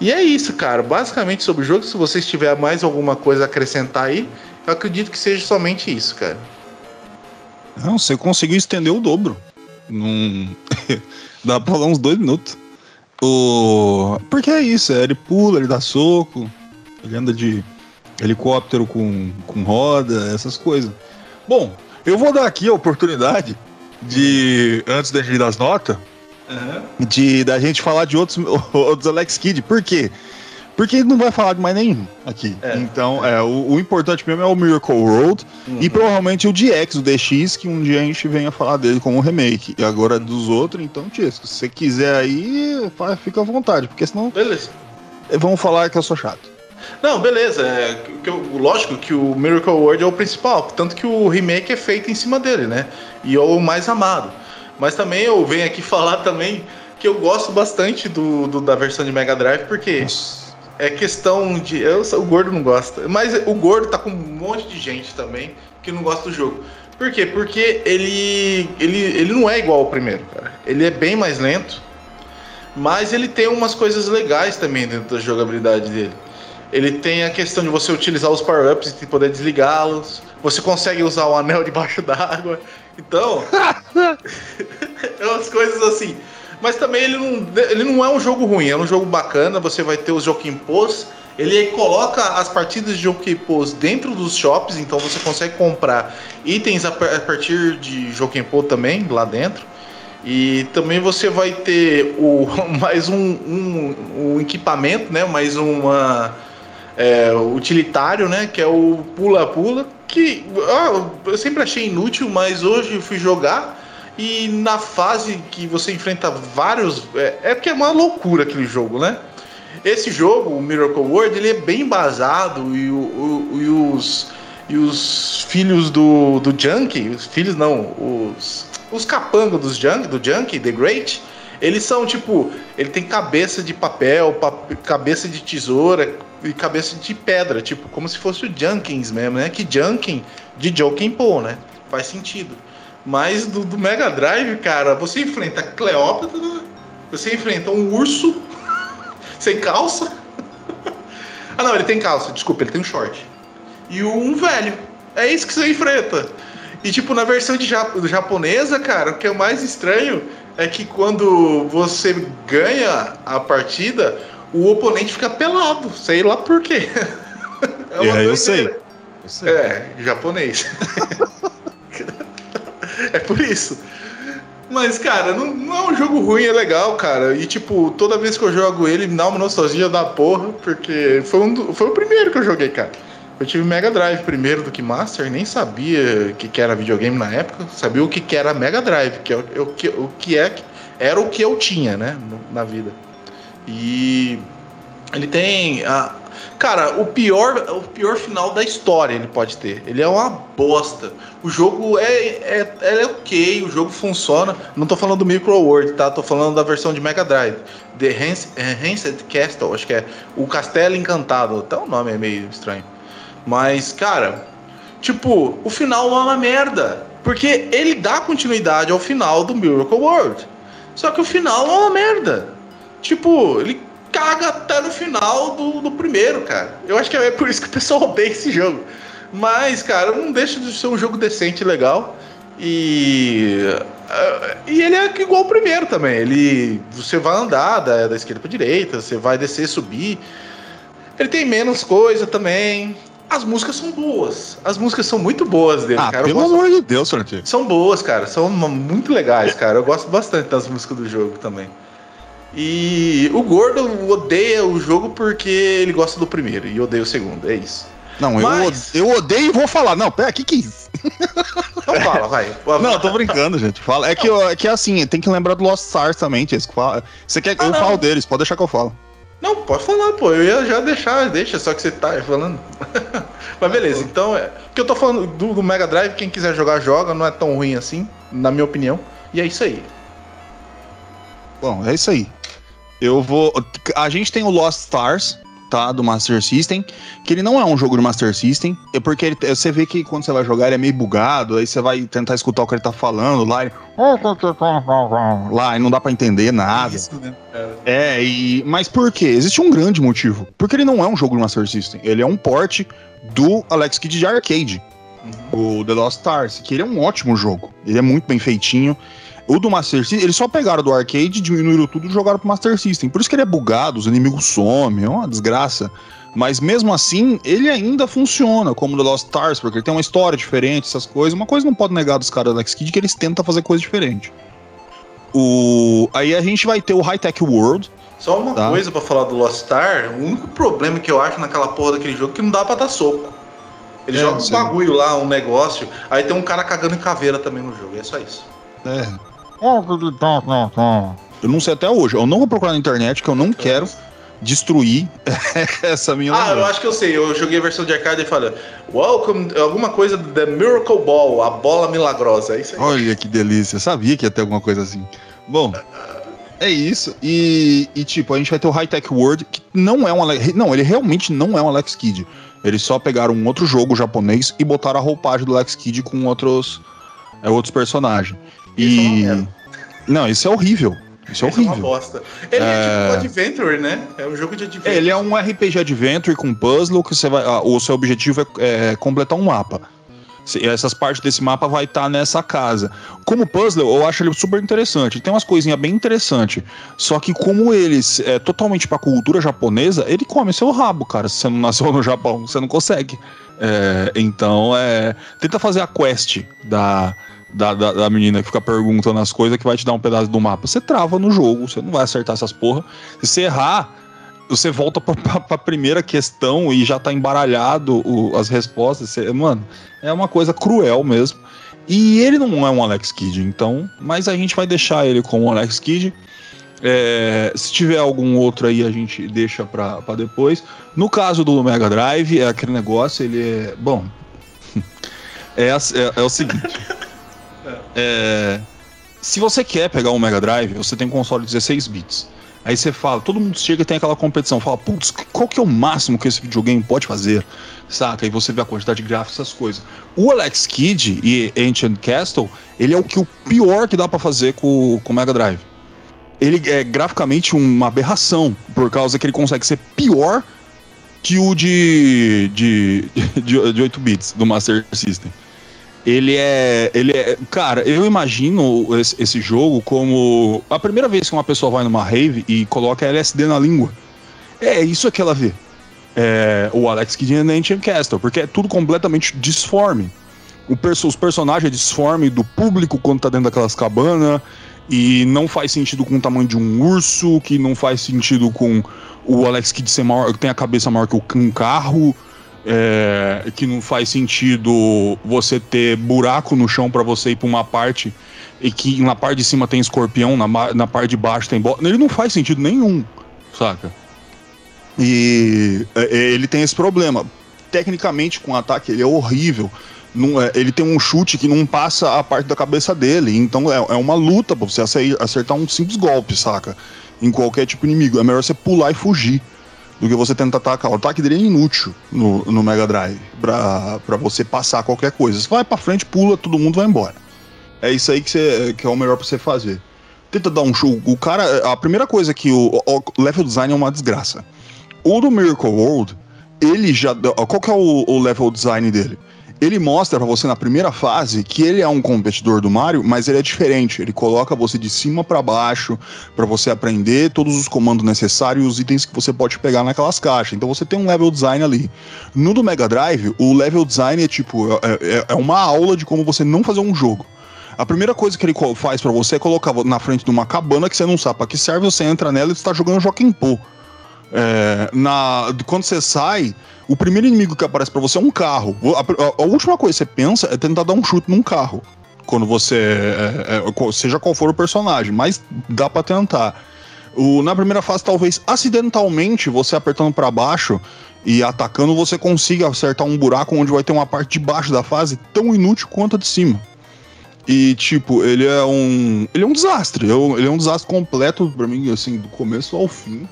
E é isso, cara. Basicamente sobre o jogo, se vocês tiver mais alguma coisa a acrescentar aí, eu acredito que seja somente isso, cara. Não, você conseguiu estender o dobro. Num... [laughs] Dá pra falar uns dois minutos. O... Porque é isso, é, ele pula, ele dá soco, ele anda de helicóptero com, com roda, essas coisas. Bom, eu vou dar aqui a oportunidade de, antes da gente dar as notas, de da gente falar de outros, [laughs] outros Alex Kidd. Por quê? Porque ele não vai falar de mais nenhum aqui. É. Então, é, o, o importante mesmo é o Miracle Road e provavelmente o DX, o DX, que um dia a gente venha falar dele como remake. E agora dos outros, então, Tiesco, se você quiser aí, fica à vontade, porque senão Beleza. vão falar que eu sou chato. Não, beleza. É, que- lógico que o Miracle World é o principal, tanto que o remake é feito em cima dele, né? E é o mais amado. Mas também eu venho aqui [laughs] falar também que eu gosto bastante do, do- da versão de Mega Drive, porque é questão de. Eu, o gordo não gosta. Mas o gordo tá com um monte de gente também que não gosta do jogo. Por quê? Porque ele, ele, ele não é igual ao primeiro, cara. Ele é bem mais lento. Mas ele tem umas coisas legais também dentro da jogabilidade dele. Ele tem a questão de você utilizar os power-ups e poder desligá-los. Você consegue usar o anel [laughs] debaixo d'água. Então, [laughs] é umas coisas assim. Mas também ele não, ele não é um jogo ruim, é um jogo bacana. Você vai ter os Jokimpos. Ele coloca as partidas de Jokimpos dentro dos shops, então você consegue comprar itens a par- a partir de Jokimpo também lá dentro. E também você vai ter o, [laughs] mais um, um, um equipamento, né? Mais uma é, utilitário, né? Que é o pula-pula. Que ah, eu sempre achei inútil, mas hoje eu fui jogar. E na fase que você enfrenta vários. É, é porque é uma loucura aquele jogo, né? Esse jogo, o Miracle World, ele é bem embasado e, o, o- e os, e os filhos do, do Junkie, os filhos não, os, os capangos dos Junk, do Junkie, The Great, eles são tipo, ele tem cabeça de papel, pap- cabeça de tesoura e cabeça de pedra, tipo, como se fosse o Junkins mesmo, né? Que Junkin de Joking Pô, né? Faz sentido. Mas do, do Mega Drive, cara, você enfrenta Cleópatra, você enfrenta um urso [laughs] sem calça. ah, não, ele tem calça, desculpa, ele tem um short. E um velho. É isso que você enfrenta. E, tipo, na versão de jap- japonesa, cara, o que é o mais estranho é que quando você ganha a partida, o oponente fica pelado. Sei lá por quê. [laughs] É É, eu sei. Eu sei. É, japonês. [laughs] é por isso. Mas, cara, não, não é um jogo ruim, é legal, cara. E, tipo, toda vez que eu jogo ele, me dá uma nostalgia da porra, porque foi, um do- foi o primeiro que eu joguei, cara. Eu tive Mega Drive primeiro do que Master, nem sabia o que, que era videogame na época, sabia o que, que era Mega Drive, que é o, o que, o que é, era o que eu tinha, né, na vida. E ele tem. A, cara, o pior, o pior final da história ele pode ter. Ele é uma bosta. O jogo é, é, é ok, o jogo funciona. Não tô falando do Micro World, tá? Tô falando da versão de Mega Drive. The Haunted Castle, acho que é. O Castelo Encantado. Até o nome é meio estranho. Mas, cara, tipo, o final é uma merda. Porque ele dá continuidade ao final do Miracle World. Só que o final é uma merda. Tipo, ele caga até no final do, do primeiro, cara. Eu acho que é por isso que o pessoal [laughs] odeia esse jogo. Mas, cara, não deixa de ser um jogo decente e legal. E. E ele é igual o primeiro também. Ele. Você vai andar da, da esquerda pra direita, você vai descer e subir. Ele tem menos coisa também. As músicas são boas. As músicas são muito boas dele, Ah, cara. Eu pelo gosto- amor de Deus, Francisco. são boas, cara. São muito legais, cara. Eu gosto bastante das músicas do jogo também. E o Gordo odeia o jogo porque ele gosta do primeiro e odeia o segundo. É isso. Não, eu, Mas- eu odeio e vou falar. Não, pera, que que é isso? [laughs] Então fala, vai. [laughs] Não, eu tô brincando, gente. Fala. É que, eu- é que assim, tem que lembrar do Lost Stars também, Você quer que Ah, eu não. falo deles? Pode deixar que eu falo. Não, pode falar, pô. Eu ia já deixar, deixa, só que você tá falando. [laughs] Mas beleza, então é. Porque eu tô falando do, do Mega Drive, quem quiser jogar, joga, não é tão ruim assim, na minha opinião. E é isso aí. Bom, é isso aí. Eu vou. A gente tem o Lost Stars, tá? Do Master System. Que ele não é um jogo de Master System. É porque ele- você vê que quando você vai jogar ele é meio bugado. Aí você vai tentar escutar o que ele tá falando lá. Ele... Lá, e não dá pra entender nada. Isso, né? É, e. Mas por quê? Existe um grande motivo. Porque ele não é um jogo de Master System. Ele é um port do Alex Kidd de arcade. O The Lost Stars. Que ele é um ótimo jogo. Ele é muito bem feitinho. O do Master System, eles só pegaram do arcade, diminuíram tudo e jogaram pro Master System. Por isso que ele é bugado, os inimigos somem, é uma desgraça. Mas mesmo assim, ele ainda funciona como The Lost Stars, porque ele tem uma história diferente, essas coisas. Uma coisa não pode negar dos caras do Alex Kidd, que eles tentam fazer coisa diferente. O... Aí a gente vai ter o High Tech World, Só uma Tá. coisa pra falar do Lost Star, o único problema que eu acho naquela porra daquele jogo é que não dá pra dar soco. Ele É, joga um bagulho lá, um negócio, aí tem um cara cagando em caveira também no jogo, é só isso. É. Eu não sei até hoje. Eu não vou procurar na internet, que eu não quero destruir [laughs] essa minha Ah, eu lembrança. acho que eu sei, eu joguei a versão de arcade e falei, Welcome, alguma coisa The Miracle Ball, a bola milagrosa, é isso aí. Olha que delícia. Eu sabia que ia ter alguma coisa assim. Bom, é isso. E, e, tipo, a gente vai ter o High Tech World, que não é um Alex. Não, ele realmente não é um Alex Kidd. Eles só pegaram um outro jogo japonês e botaram a roupagem do Alex Kidd com outros, é, outros personagens. Isso é E. Não, isso é horrível. Isso é Isso é uma horrível. bosta. Ele é, É. tipo um Adventure, né? É um jogo de Adventure. Ele é um RPG Adventure com puzzle que você vai. ah, o seu objetivo é, é completar um mapa. Essas partes desse mapa vai estar nessa casa. Como puzzle, eu acho ele super interessante. Tem umas coisinhas bem interessantes. Só que como eles é totalmente pra cultura japonesa, ele come seu rabo, cara. Se você não nasceu no Japão, você não consegue. É, então, é. Tenta fazer a quest da, da, da, da menina que fica perguntando as coisas que vai te dar um pedaço do mapa. Você trava no jogo, você não vai acertar essas porra. Se você errar, você volta pra, pra, pra primeira questão e já tá embaralhado o- as respostas. Você- mano, é uma coisa cruel mesmo. E ele não é um Alex Kidd, então. Mas a gente vai deixar ele como Alex Kidd. É, se tiver algum outro aí, a gente deixa pra, pra depois. No caso do Mega Drive, é aquele negócio, ele é. Bom. [laughs] É, é, é o seguinte. [laughs] É, se você quer pegar um Mega Drive, você tem um console de 16 bits. Aí você fala, todo mundo chega e tem aquela competição, fala, putz, qual que é o máximo que esse videogame pode fazer? Saca? Aí você vê a quantidade de gráficos, essas coisas. O Alex Kidd e Ancient Castle, ele é o que o pior que dá pra fazer com com o Mega Drive. Ele é graficamente uma aberração, por causa que ele consegue ser pior que o de, de, [laughs] de, de 8 bits do Master System. Ele é, ele é. Cara, eu imagino esse, esse jogo como a primeira vez que uma pessoa vai numa rave e coloca LSD na língua. É isso que ela vê. É, o Alex Kidd e Ancient Castle, porque é tudo completamente disforme. Perso- os personagens é disforme do público quando tá dentro daquelas cabanas. E não faz sentido com o tamanho de um urso, que não faz sentido com o Alex Kidd ser maior, que tem a cabeça maior que um carro. É, que não faz sentido você ter buraco no chão pra você ir pra uma parte e que na parte de cima tem escorpião, na, na parte de baixo tem bola. Ele não faz sentido nenhum, saca? E é, ele tem esse problema. Tecnicamente, com o ataque, ele é horrível. Não é- ele tem um chute que não passa a parte da cabeça dele. Então é, é uma luta pra você ace- acertar um simples golpe, saca? Em qualquer tipo de inimigo. É melhor você pular e fugir do que você tentar atacar. O ataque dele é inútil no, no Mega Drive pra você passar qualquer coisa. Você vai pra frente, pula, todo mundo vai embora. É isso aí que, você, que é o melhor pra você fazer. Tenta dar um show. O cara. A primeira coisa que o, o level design é uma desgraça. O do Miracle World, ele já. Qual que é o, o level design dele? Ele mostra pra você na primeira fase que ele é um competidor do Mario, mas ele é diferente. Ele coloca você de cima pra baixo pra você aprender todos os comandos necessários e os itens que você pode pegar naquelas caixas. Então você tem um level design ali. No do Mega Drive, o level design é tipo é, é- é uma aula de como você não fazer um jogo. A primeira coisa que ele faz pra você é colocar na frente de uma cabana que você não sabe pra que serve, você entra nela e está jogando Joaquim Pô. É, na, quando você sai, o primeiro inimigo que aparece pra você é um carro. A, a- a última coisa que você pensa é tentar dar um chute num carro. Quando você. é, é, seja qual for o personagem, mas dá pra tentar. O, na primeira fase, talvez acidentalmente, você apertando pra baixo e atacando, você consiga acertar um buraco onde vai ter uma parte de baixo da fase tão inútil quanto a de cima. E, tipo, ele é um. Ele é um desastre. Ele é um desastre completo pra mim, assim, do começo ao fim.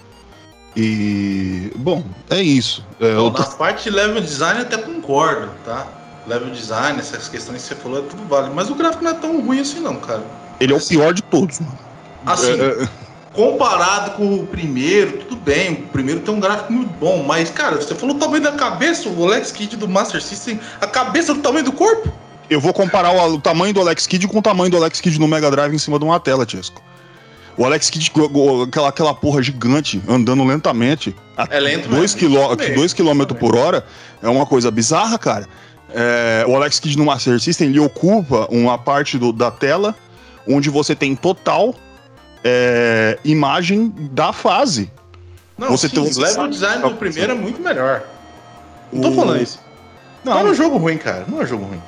E. Bom, é isso. É, Bom, tô- na parte de level design eu até concordo, tá? Level design, essas questões que você falou, é tudo vale. Mas o gráfico não é tão ruim assim não, cara. ele é o pior de todos, mano. Assim, É, é, comparado com o primeiro, tudo bem. O primeiro tem um gráfico muito bom, mas, cara, você falou o tamanho da cabeça, o Alex Kidd do Master System, a cabeça do tamanho do corpo. eu vou comparar o, o tamanho do Alex Kidd com o tamanho do Alex Kidd no Mega Drive em cima de uma tela, Tiesco. O Alex Kidd, aquela, aquela porra gigante, andando lentamente, a É lento 2 mesmo. km por hora, é uma coisa bizarra, cara. É, o Alex Kidd no Master System, ele ocupa uma parte do- da tela onde você tem total é, imagem da fase. Não, Você sim, tem um- o level design do primeiro é muito melhor. Não tô O- falando isso. Não, Não, é um jogo ruim, cara. Não é jogo ruim.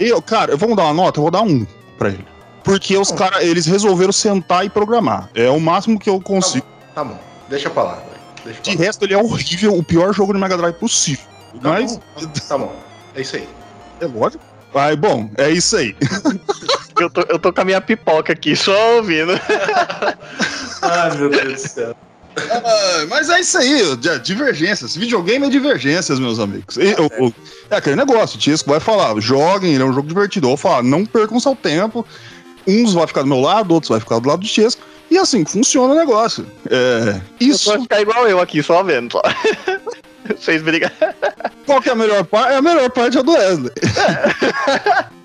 Eu, cara, vamos dar uma nota? Eu vou dar um pra ele. Porque os caras, eles resolveram sentar e programar. É o máximo que eu consigo. Tá bom. Deixa pra lá. Deixa pra De lá. resto, ele é horrível, o pior jogo de Mega Drive possível. Tá Mas, bom. Tá bom. É isso aí. é lógico. Ai, bom, é isso aí. Eu tô, eu tô com a minha pipoca aqui, só ouvindo. [laughs] Ai, meu Deus do céu. Ah, mas é isso aí, di- divergências. Videogame é divergências, meus amigos. E, o- o- é aquele negócio, o Tiesco vai falar, joguem, ele é um jogo divertido. Eu vou falar, não percam seu tempo. Uns vai ficar do meu lado, outros vai ficar do lado do Tiesco. E assim funciona o negócio. É, isso. vou ficar igual eu aqui, só vendo. Só. [laughs] Vocês brigam. Qual que é a melhor parte? É a melhor parte é a do Wesley. [laughs]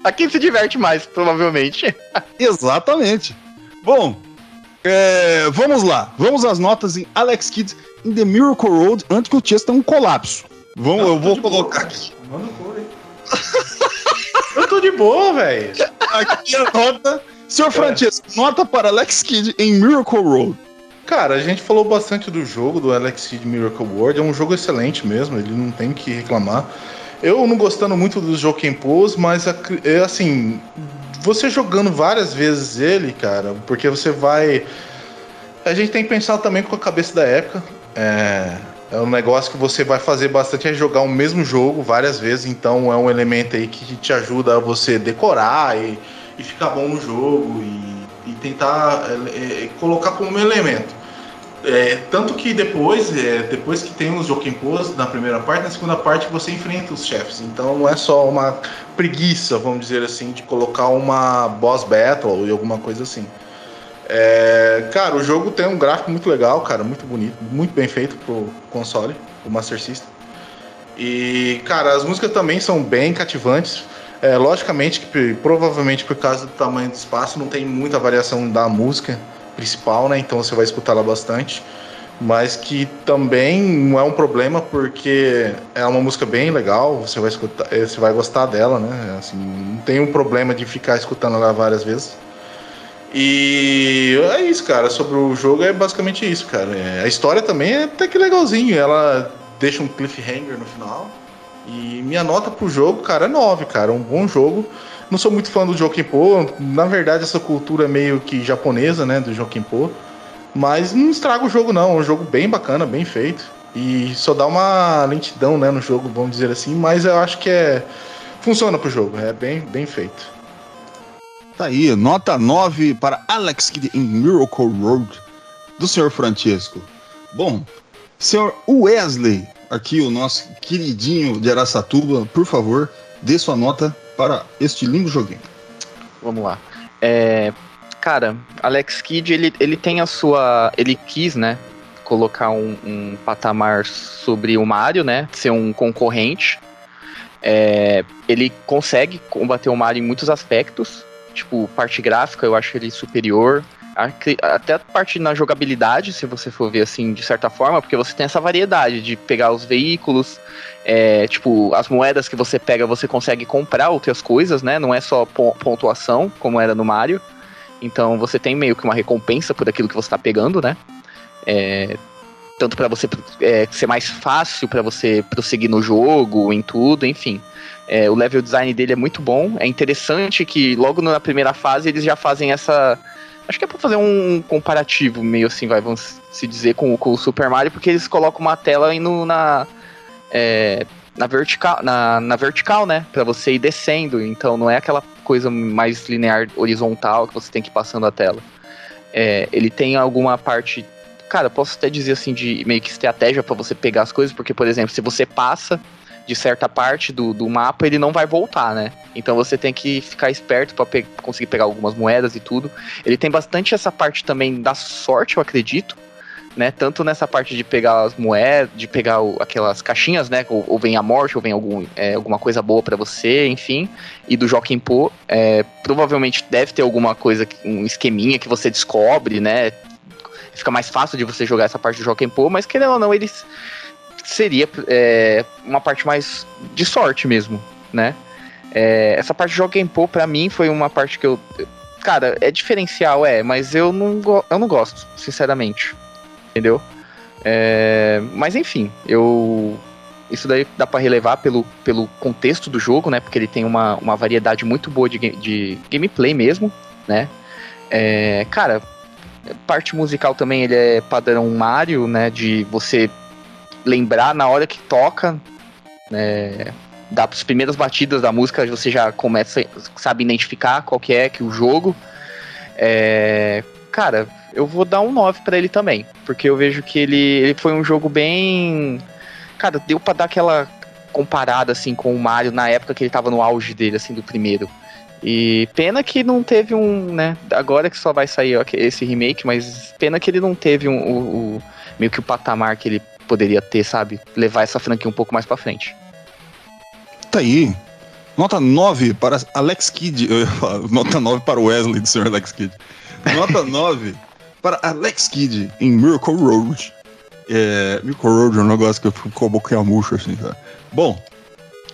A quem se diverte mais, provavelmente. Exatamente. Bom, é, vamos lá. Vamos às notas em Alex Kidd in The Miracle Road antes que o Chess tenha um colapso. Vamos, Não, eu vou boa, colocar cara. aqui. Manda cor aí. [laughs] Eu tô de boa, velho. Aqui a nota. Senhor Francesco, nota para Alex Kidd em Miracle Road. Cara, a gente falou bastante do jogo, do Alex Kidd Miracle World. É um jogo excelente mesmo, ele não tem que reclamar. Eu não gostando muito do Pose, mas é assim, você jogando várias vezes ele, cara, porque você vai. A gente tem que pensar também com a cabeça da época. É, é um negócio que você vai fazer bastante é jogar o mesmo jogo várias vezes, então é um elemento aí que te ajuda a você decorar e, e ficar bom no jogo e, e tentar é, é, colocar como elemento. É, tanto que depois, é, depois que tem os Joaquim Pose na primeira parte, na segunda parte você enfrenta os chefes. Então não é só uma preguiça, vamos dizer assim, de colocar uma boss battle e alguma coisa assim. É, cara, o jogo tem um gráfico muito legal, cara, muito bonito, muito bem feito pro console, o Master System. E, cara, as músicas também são bem cativantes. É, logicamente que provavelmente por causa do tamanho do espaço não tem muita variação da música principal, né? Então você vai escutar ela bastante. Mas que também não é um problema porque é uma música bem legal, você vai escutar, eh, você vai gostar dela, né? Assim, não tem um problema de ficar escutando ela várias vezes. E é isso, cara. Sobre o jogo é basicamente isso, cara. É, a história também é até que legalzinho. Ela deixa um cliffhanger no final. E minha nota pro jogo, cara, é 9, cara. Um bom jogo. Não sou muito fã do Pô. Na verdade, essa cultura é meio que japonesa, né? Do Pô. Mas não estraga o jogo, não. É um jogo bem bacana, bem feito. E só dá uma lentidão, né, no jogo, vamos dizer assim. Mas eu acho que é. Funciona pro jogo. É bem, bem feito. Tá aí, nota 9 para Alex Kidd em Miracle Road, do senhor Francesco. Bom, senhor Wesley, aqui o nosso queridinho de Araçatuba, por favor, dê sua nota para este lindo joguinho. Vamos lá. É, cara, Alex Kidd, ele, ele tem a sua. Ele quis, né? Colocar um, um patamar sobre o Mario, né? Ser um concorrente. É, ele consegue combater o Mario em muitos aspectos. Tipo, parte gráfica, eu acho ele superior. Até a parte na jogabilidade, se você for ver assim, de certa forma, porque você tem essa variedade de pegar os veículos, é, tipo, as moedas que você pega, você consegue comprar outras coisas, né? Não é só pon- pontuação, como era no Mario. Então você tem meio que uma recompensa por aquilo que você tá pegando, né? É, tanto para você é, ser mais fácil para você prosseguir no jogo, em tudo, enfim. É, o level design dele é muito bom. É interessante que logo na primeira fase eles já fazem essa. Acho que é pra fazer um comparativo meio assim, vai, vamos se dizer, com, com o Super Mario, porque eles colocam uma tela indo na. É, na vertical, na, na vertical, né? Pra você ir descendo. Então não é aquela coisa mais linear horizontal que você tem que ir passando a tela. É, ele tem alguma parte. Cara, posso até dizer assim, de meio que estratégia para você pegar as coisas, porque, por exemplo, se você passa de certa parte do, do mapa, ele não vai voltar, né? Então você tem que ficar esperto para pe conseguir pegar algumas moedas e tudo. Ele tem bastante essa parte também da sorte, eu acredito né? Tanto nessa parte de pegar as moedas, de pegar o, aquelas caixinhas, né? Ou, ou, vem a morte, ou vem algum, é, alguma coisa boa para você, enfim. E do Joaquim Pô, é, provavelmente deve ter alguma coisa, um esqueminha que você descobre, né? Fica mais fácil de você jogar essa parte do Joaquim Pô, mas querendo ou não, eles seria é, uma parte mais de sorte mesmo, né? É, essa parte do Joaquim Pô, pra mim, foi uma parte que eu. Cara, é diferencial, é, mas eu não, eu não gosto, sinceramente entendeu? É, mas enfim, eu isso daí dá para relevar pelo, pelo contexto do jogo, né? Porque ele tem uma, uma variedade muito boa de, de gameplay mesmo, né? É, cara, parte musical também ele é padrão Mario, né? De você lembrar na hora que toca, né? Das primeiras batidas da música você já começa, sabe identificar qual que é que o jogo. É, cara, eu vou dar um 9 para ele também. Porque eu vejo que ele, ele foi um jogo bem. Cara, deu para dar aquela comparada assim com o Mario na época que ele tava no auge dele, assim, do primeiro. E pena que não teve um, né? Agora que só vai sair esse remake, mas pena que ele não teve um, o meio que o patamar que ele poderia ter, sabe? Levar essa franquia um pouco mais para frente. Tá aí. Nota 9 para Alex Kidd. [laughs] Nota 9 para o Wesley do Sr. Alex Kidd. Nota [laughs] 9 para Alex Kidd em Miracle Road. É, Miracle Road é um negócio que eu fico com a boca murcha, assim, cara. Bom,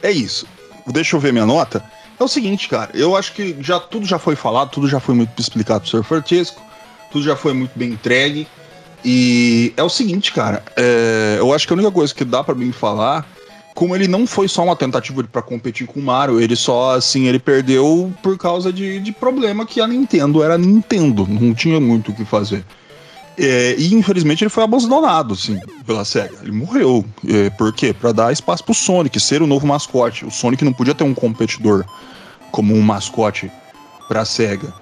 é isso. Deixa eu ver minha nota. É o seguinte, cara, eu acho que já tudo já foi falado, tudo já foi muito explicado pro Sr. Francisco, tudo já foi muito bem entregue. E é o seguinte, cara, é, eu acho que a única coisa que dá para mim falar como ele não foi só uma tentativa para competir com o Mario, ele só, assim, ele perdeu por causa de, de problema que a Nintendo era Nintendo, não tinha muito o que fazer. É, e infelizmente ele foi abandonado, assim, pela SEGA. Ele morreu. É, por quê? Pra dar espaço pro Sonic, ser o novo mascote. O Sonic não podia ter um competidor como um mascote pra SEGA.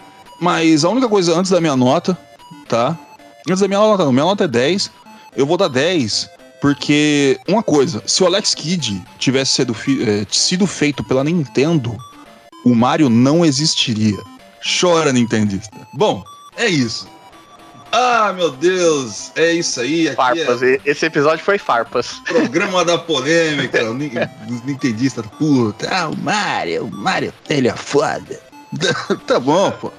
Mas a única coisa antes da minha nota, tá? Antes da minha nota, não, minha nota é 10. Eu vou dar 10 porque, uma coisa, se o Alex Kidd tivesse sido, é, sido feito pela Nintendo, o Mario não existiria. Chora, Nintendista. Bom, é isso. Ah, meu Deus, é isso aí. farpas, é... esse episódio foi farpas. [laughs] Programa da polêmica, os Nintendistas, puta, ah, o Mario, o Mario, ele é foda. [laughs] tá bom, pô.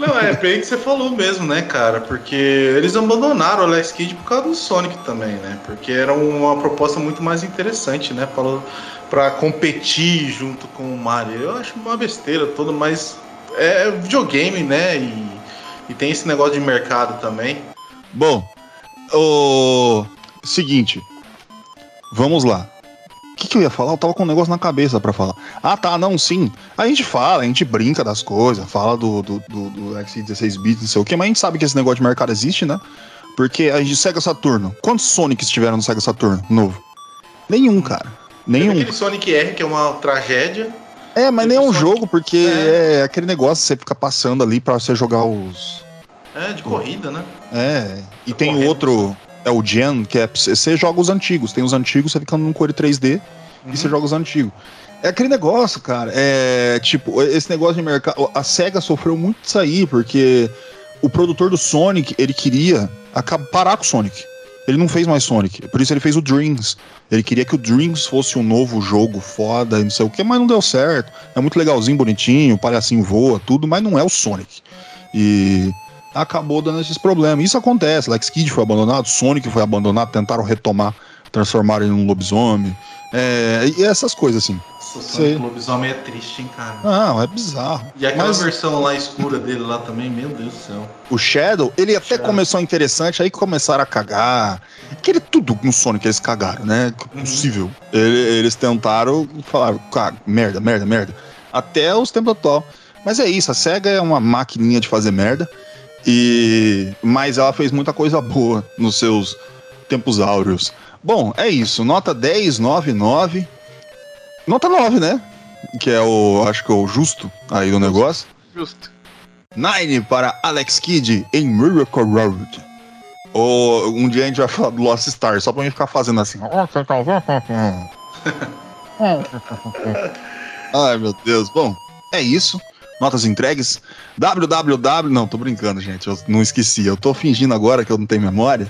Não, é bem que você falou mesmo, né, cara? Porque eles abandonaram o Alex Kidd por causa do Sonic também, né? Porque era uma proposta muito mais interessante, né? Pra, competir junto com o Mario. Eu acho uma besteira toda, mas é videogame, né? E, e tem esse negócio de mercado também. Bom, o seguinte, vamos lá que, que eu ia falar? Eu tava com um negócio na cabeça para falar. Ah, tá, não, sim. A gente fala, a gente brinca das coisas, fala do, do, do, do X16 bits, não sei o que, mas a gente sabe que esse negócio de mercado existe, né? Porque a gente Sega Saturno. Quantos Sonics tiveram no Sega Saturno novo? Nenhum, cara. Nenhum. Tem aquele Sonic R, que é uma tragédia. É, mas nem é um Sonic... jogo, porque é. é. aquele negócio, você fica passando ali para você jogar os. É, de corrida, né? É. E tem o outro é o Gen, que é você joga os antigos. Tem os antigos, você fica num core 3D uhum. e você joga os antigos. É aquele negócio, cara. É tipo, esse negócio de mercado. A SEGA sofreu muito disso aí, porque o produtor do Sonic, ele queria acabar, parar com o Sonic. Ele não fez mais Sonic. Por isso ele fez o Dreams. Ele queria que o Dreams fosse um novo jogo foda, não sei o que, mas não deu certo. É muito legalzinho, bonitinho, o palhacinho voa, tudo, mas não é o Sonic. E acabou dando esses problemas. Isso acontece. Lex Kid foi abandonado, Sonic foi abandonado, tentaram retomar, transformar ele num lobisomem. É, e essas coisas assim. Nossa, Sonic lobisomem é triste, hein, cara? Não, é bizarro. E aquela Mas... versão lá escura dele lá também, meu Deus do céu. O Shadow, ele até Shadow. começou interessante, aí começaram a cagar. aquele tudo no Sonic eles cagaram, né? Possível. Ele- Eles tentaram falaram, cara, merda, merda, merda. Até os tempos atual. Mas é isso, a SEGA é uma maquininha de fazer merda. E mas ela fez muita coisa boa nos seus tempos áureos. Bom, é isso. Nota 10, 9, 9. Nota 9, né? Que é o, acho que é o justo aí do negócio. Justo. 9 para Alex Kidd em Miracle Road. Ou um dia a gente vai falar do Lost Star, só pra mim ficar fazendo assim. [laughs] Ai, meu Deus. Bom, é isso. Notas entregues. www. Não, tô brincando, gente. Eu não esqueci. Eu tô fingindo agora que eu não tenho memória.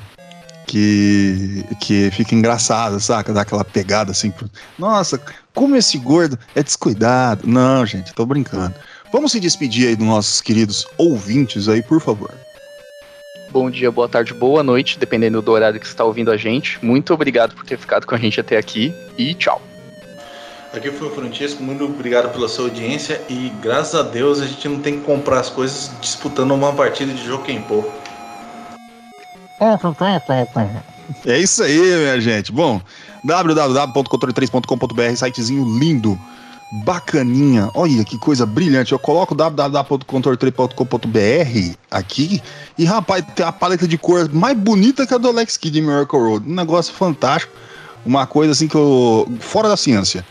Que, que fica engraçado, saca? Dá aquela pegada assim. Nossa, como esse gordo é descuidado. Não, gente, tô brincando. Vamos se despedir aí dos nossos queridos ouvintes aí, por favor. Bom dia, boa tarde, boa noite, dependendo do horário que você está ouvindo a gente. Muito obrigado por ter ficado com a gente até aqui e tchau. Aqui foi o Francesco, muito obrigado pela sua audiência e graças a Deus a gente não tem que comprar as coisas disputando uma partida de Jokenpô. É isso aí, minha gente. Bom, www.controle3.com.br, sitezinho lindo, bacaninha. Olha que coisa brilhante. Eu coloco www.controle3.com.br aqui e, rapaz, tem a paleta de cor mais bonita que a do Alex Kidd em Miracle Road. Um negócio fantástico. Uma coisa assim que eu. fora da ciência.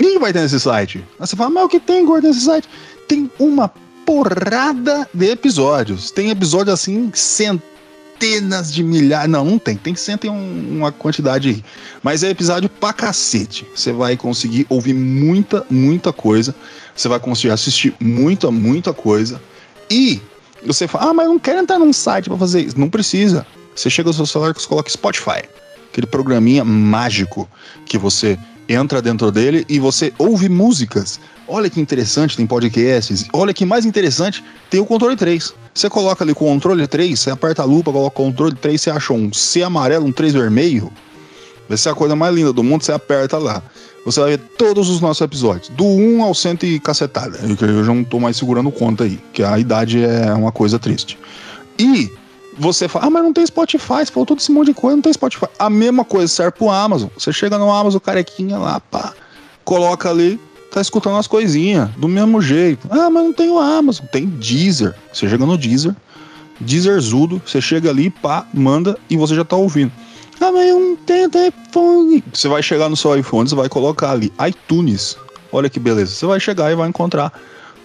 O que vai ter nesse site? Aí você fala, mas o que tem, gordo, nesse site? Tem uma porrada de episódios. Tem episódio assim, centenas de milhares. Não, não tem. Tem cento e um- uma quantidade. Mas é episódio pra cacete. Você vai conseguir ouvir muita, muita coisa. Você vai conseguir assistir muita, muita coisa. E você fala, ah, mas não quero entrar num site pra fazer isso. Não precisa. Você chega no seu celular e coloca Spotify. Aquele programinha mágico que você entra dentro dele e você ouve músicas. Olha que interessante, tem podcasts. Olha que mais interessante, tem o controle 3. Você coloca ali controle 3, você aperta a lupa, coloca controle 3, você acha um C amarelo, um 3 vermelho. Vai ser a coisa mais linda do mundo, você aperta lá. Você vai ver todos os nossos episódios, do 1 ao 100 e cacetada. Eu já não tô mais segurando conta aí, que a idade é uma coisa triste. E você fala, ah, mas não tem Spotify, você falou todo esse monte de coisa, não tem Spotify. A mesma coisa serve pro Amazon. Você chega no Amazon, carequinha lá, pá, coloca ali, tá escutando as coisinhas, do mesmo jeito. Ah, mas não tem o Amazon, tem Deezer. Você chega no Deezer, Deezerzudo, você chega ali, pá, manda e você já tá ouvindo. Ah, mas eu não tenho telefone. Você vai chegar no seu iPhone, você vai colocar ali iTunes. Olha que beleza. Você vai chegar e vai encontrar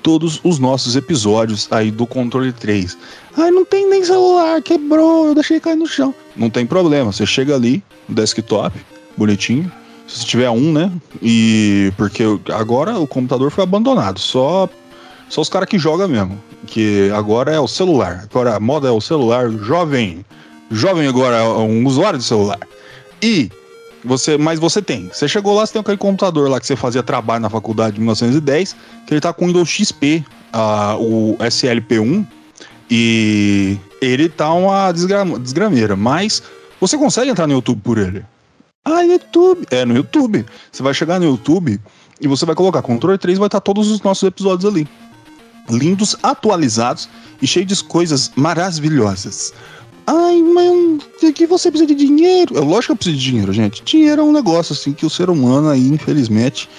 todos os nossos episódios aí do Controle 3. Ai, não tem nem celular, quebrou, eu deixei cair no chão. Não tem problema, você chega ali, no desktop, bonitinho. Se tiver um, né? E porque agora o computador foi abandonado, só só os caras que jogam mesmo. Que agora é o celular. Agora a moda é o celular jovem. Jovem agora é um usuário de celular. E você, mas você tem. Você chegou lá, você tem aquele computador lá que você fazia trabalho na faculdade em 1910, que ele tá com Windows XP, ah, o SLP1, e ele tá uma desgra- desgrameira, mas você consegue entrar no YouTube por ele. Ah, YouTube. É, no YouTube. Você vai chegar no YouTube e você vai colocar controle 3 vai estar todos os nossos episódios ali. Lindos, atualizados e cheios de coisas maravilhosas. Ai, mas o que você precisa de dinheiro? É lógico que eu preciso de dinheiro, gente. Dinheiro é um negócio assim que o ser humano aí, infelizmente,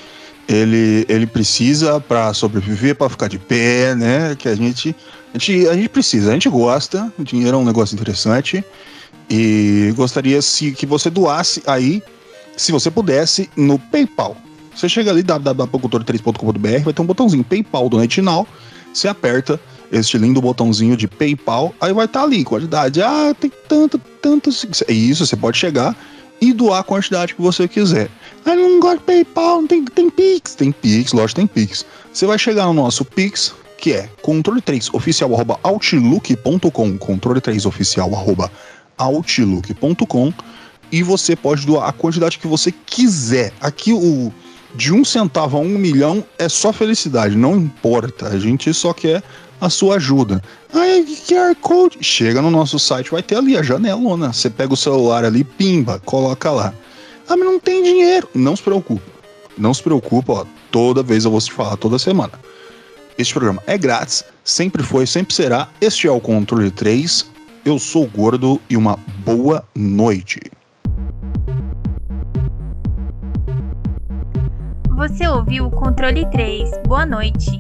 ele, ele precisa para sobreviver, para ficar de pé, né? Que a gente, a gente a gente precisa, a gente gosta. O dinheiro é um negócio interessante e gostaria se que você doasse aí, se você pudesse, no PayPal. Você chega ali www.cultura3.com.br, vai ter um botãozinho PayPal do NetNow, você aperta este lindo botãozinho de PayPal, aí vai estar ali, quantidade. Ah, tem tanto, tanto. É isso, você pode chegar e doar a quantidade que você quiser. Ah, não gosto de PayPal, não tem, tem Pix. Tem Pix, lógico, tem Pix. Você vai chegar no nosso Pix, que é controle3oficial.outlook.com, controle3oficial.outlook.com e você pode doar a quantidade que você quiser. Aqui o de um centavo a um milhão é só felicidade, não importa. A gente só quer a sua ajuda. Aí, QR Code. Chega no nosso site, vai ter ali a janelona. Você pega o celular ali, pimba, coloca lá. Ah, mas não tem dinheiro. Não se preocupa. Não se preocupa, ó. Toda vez eu vou te falar, toda semana. Este programa é grátis, sempre foi, sempre será. Este é o Controle 3. Eu sou o Gordo e uma boa noite. Você ouviu o Controle 3. Boa noite.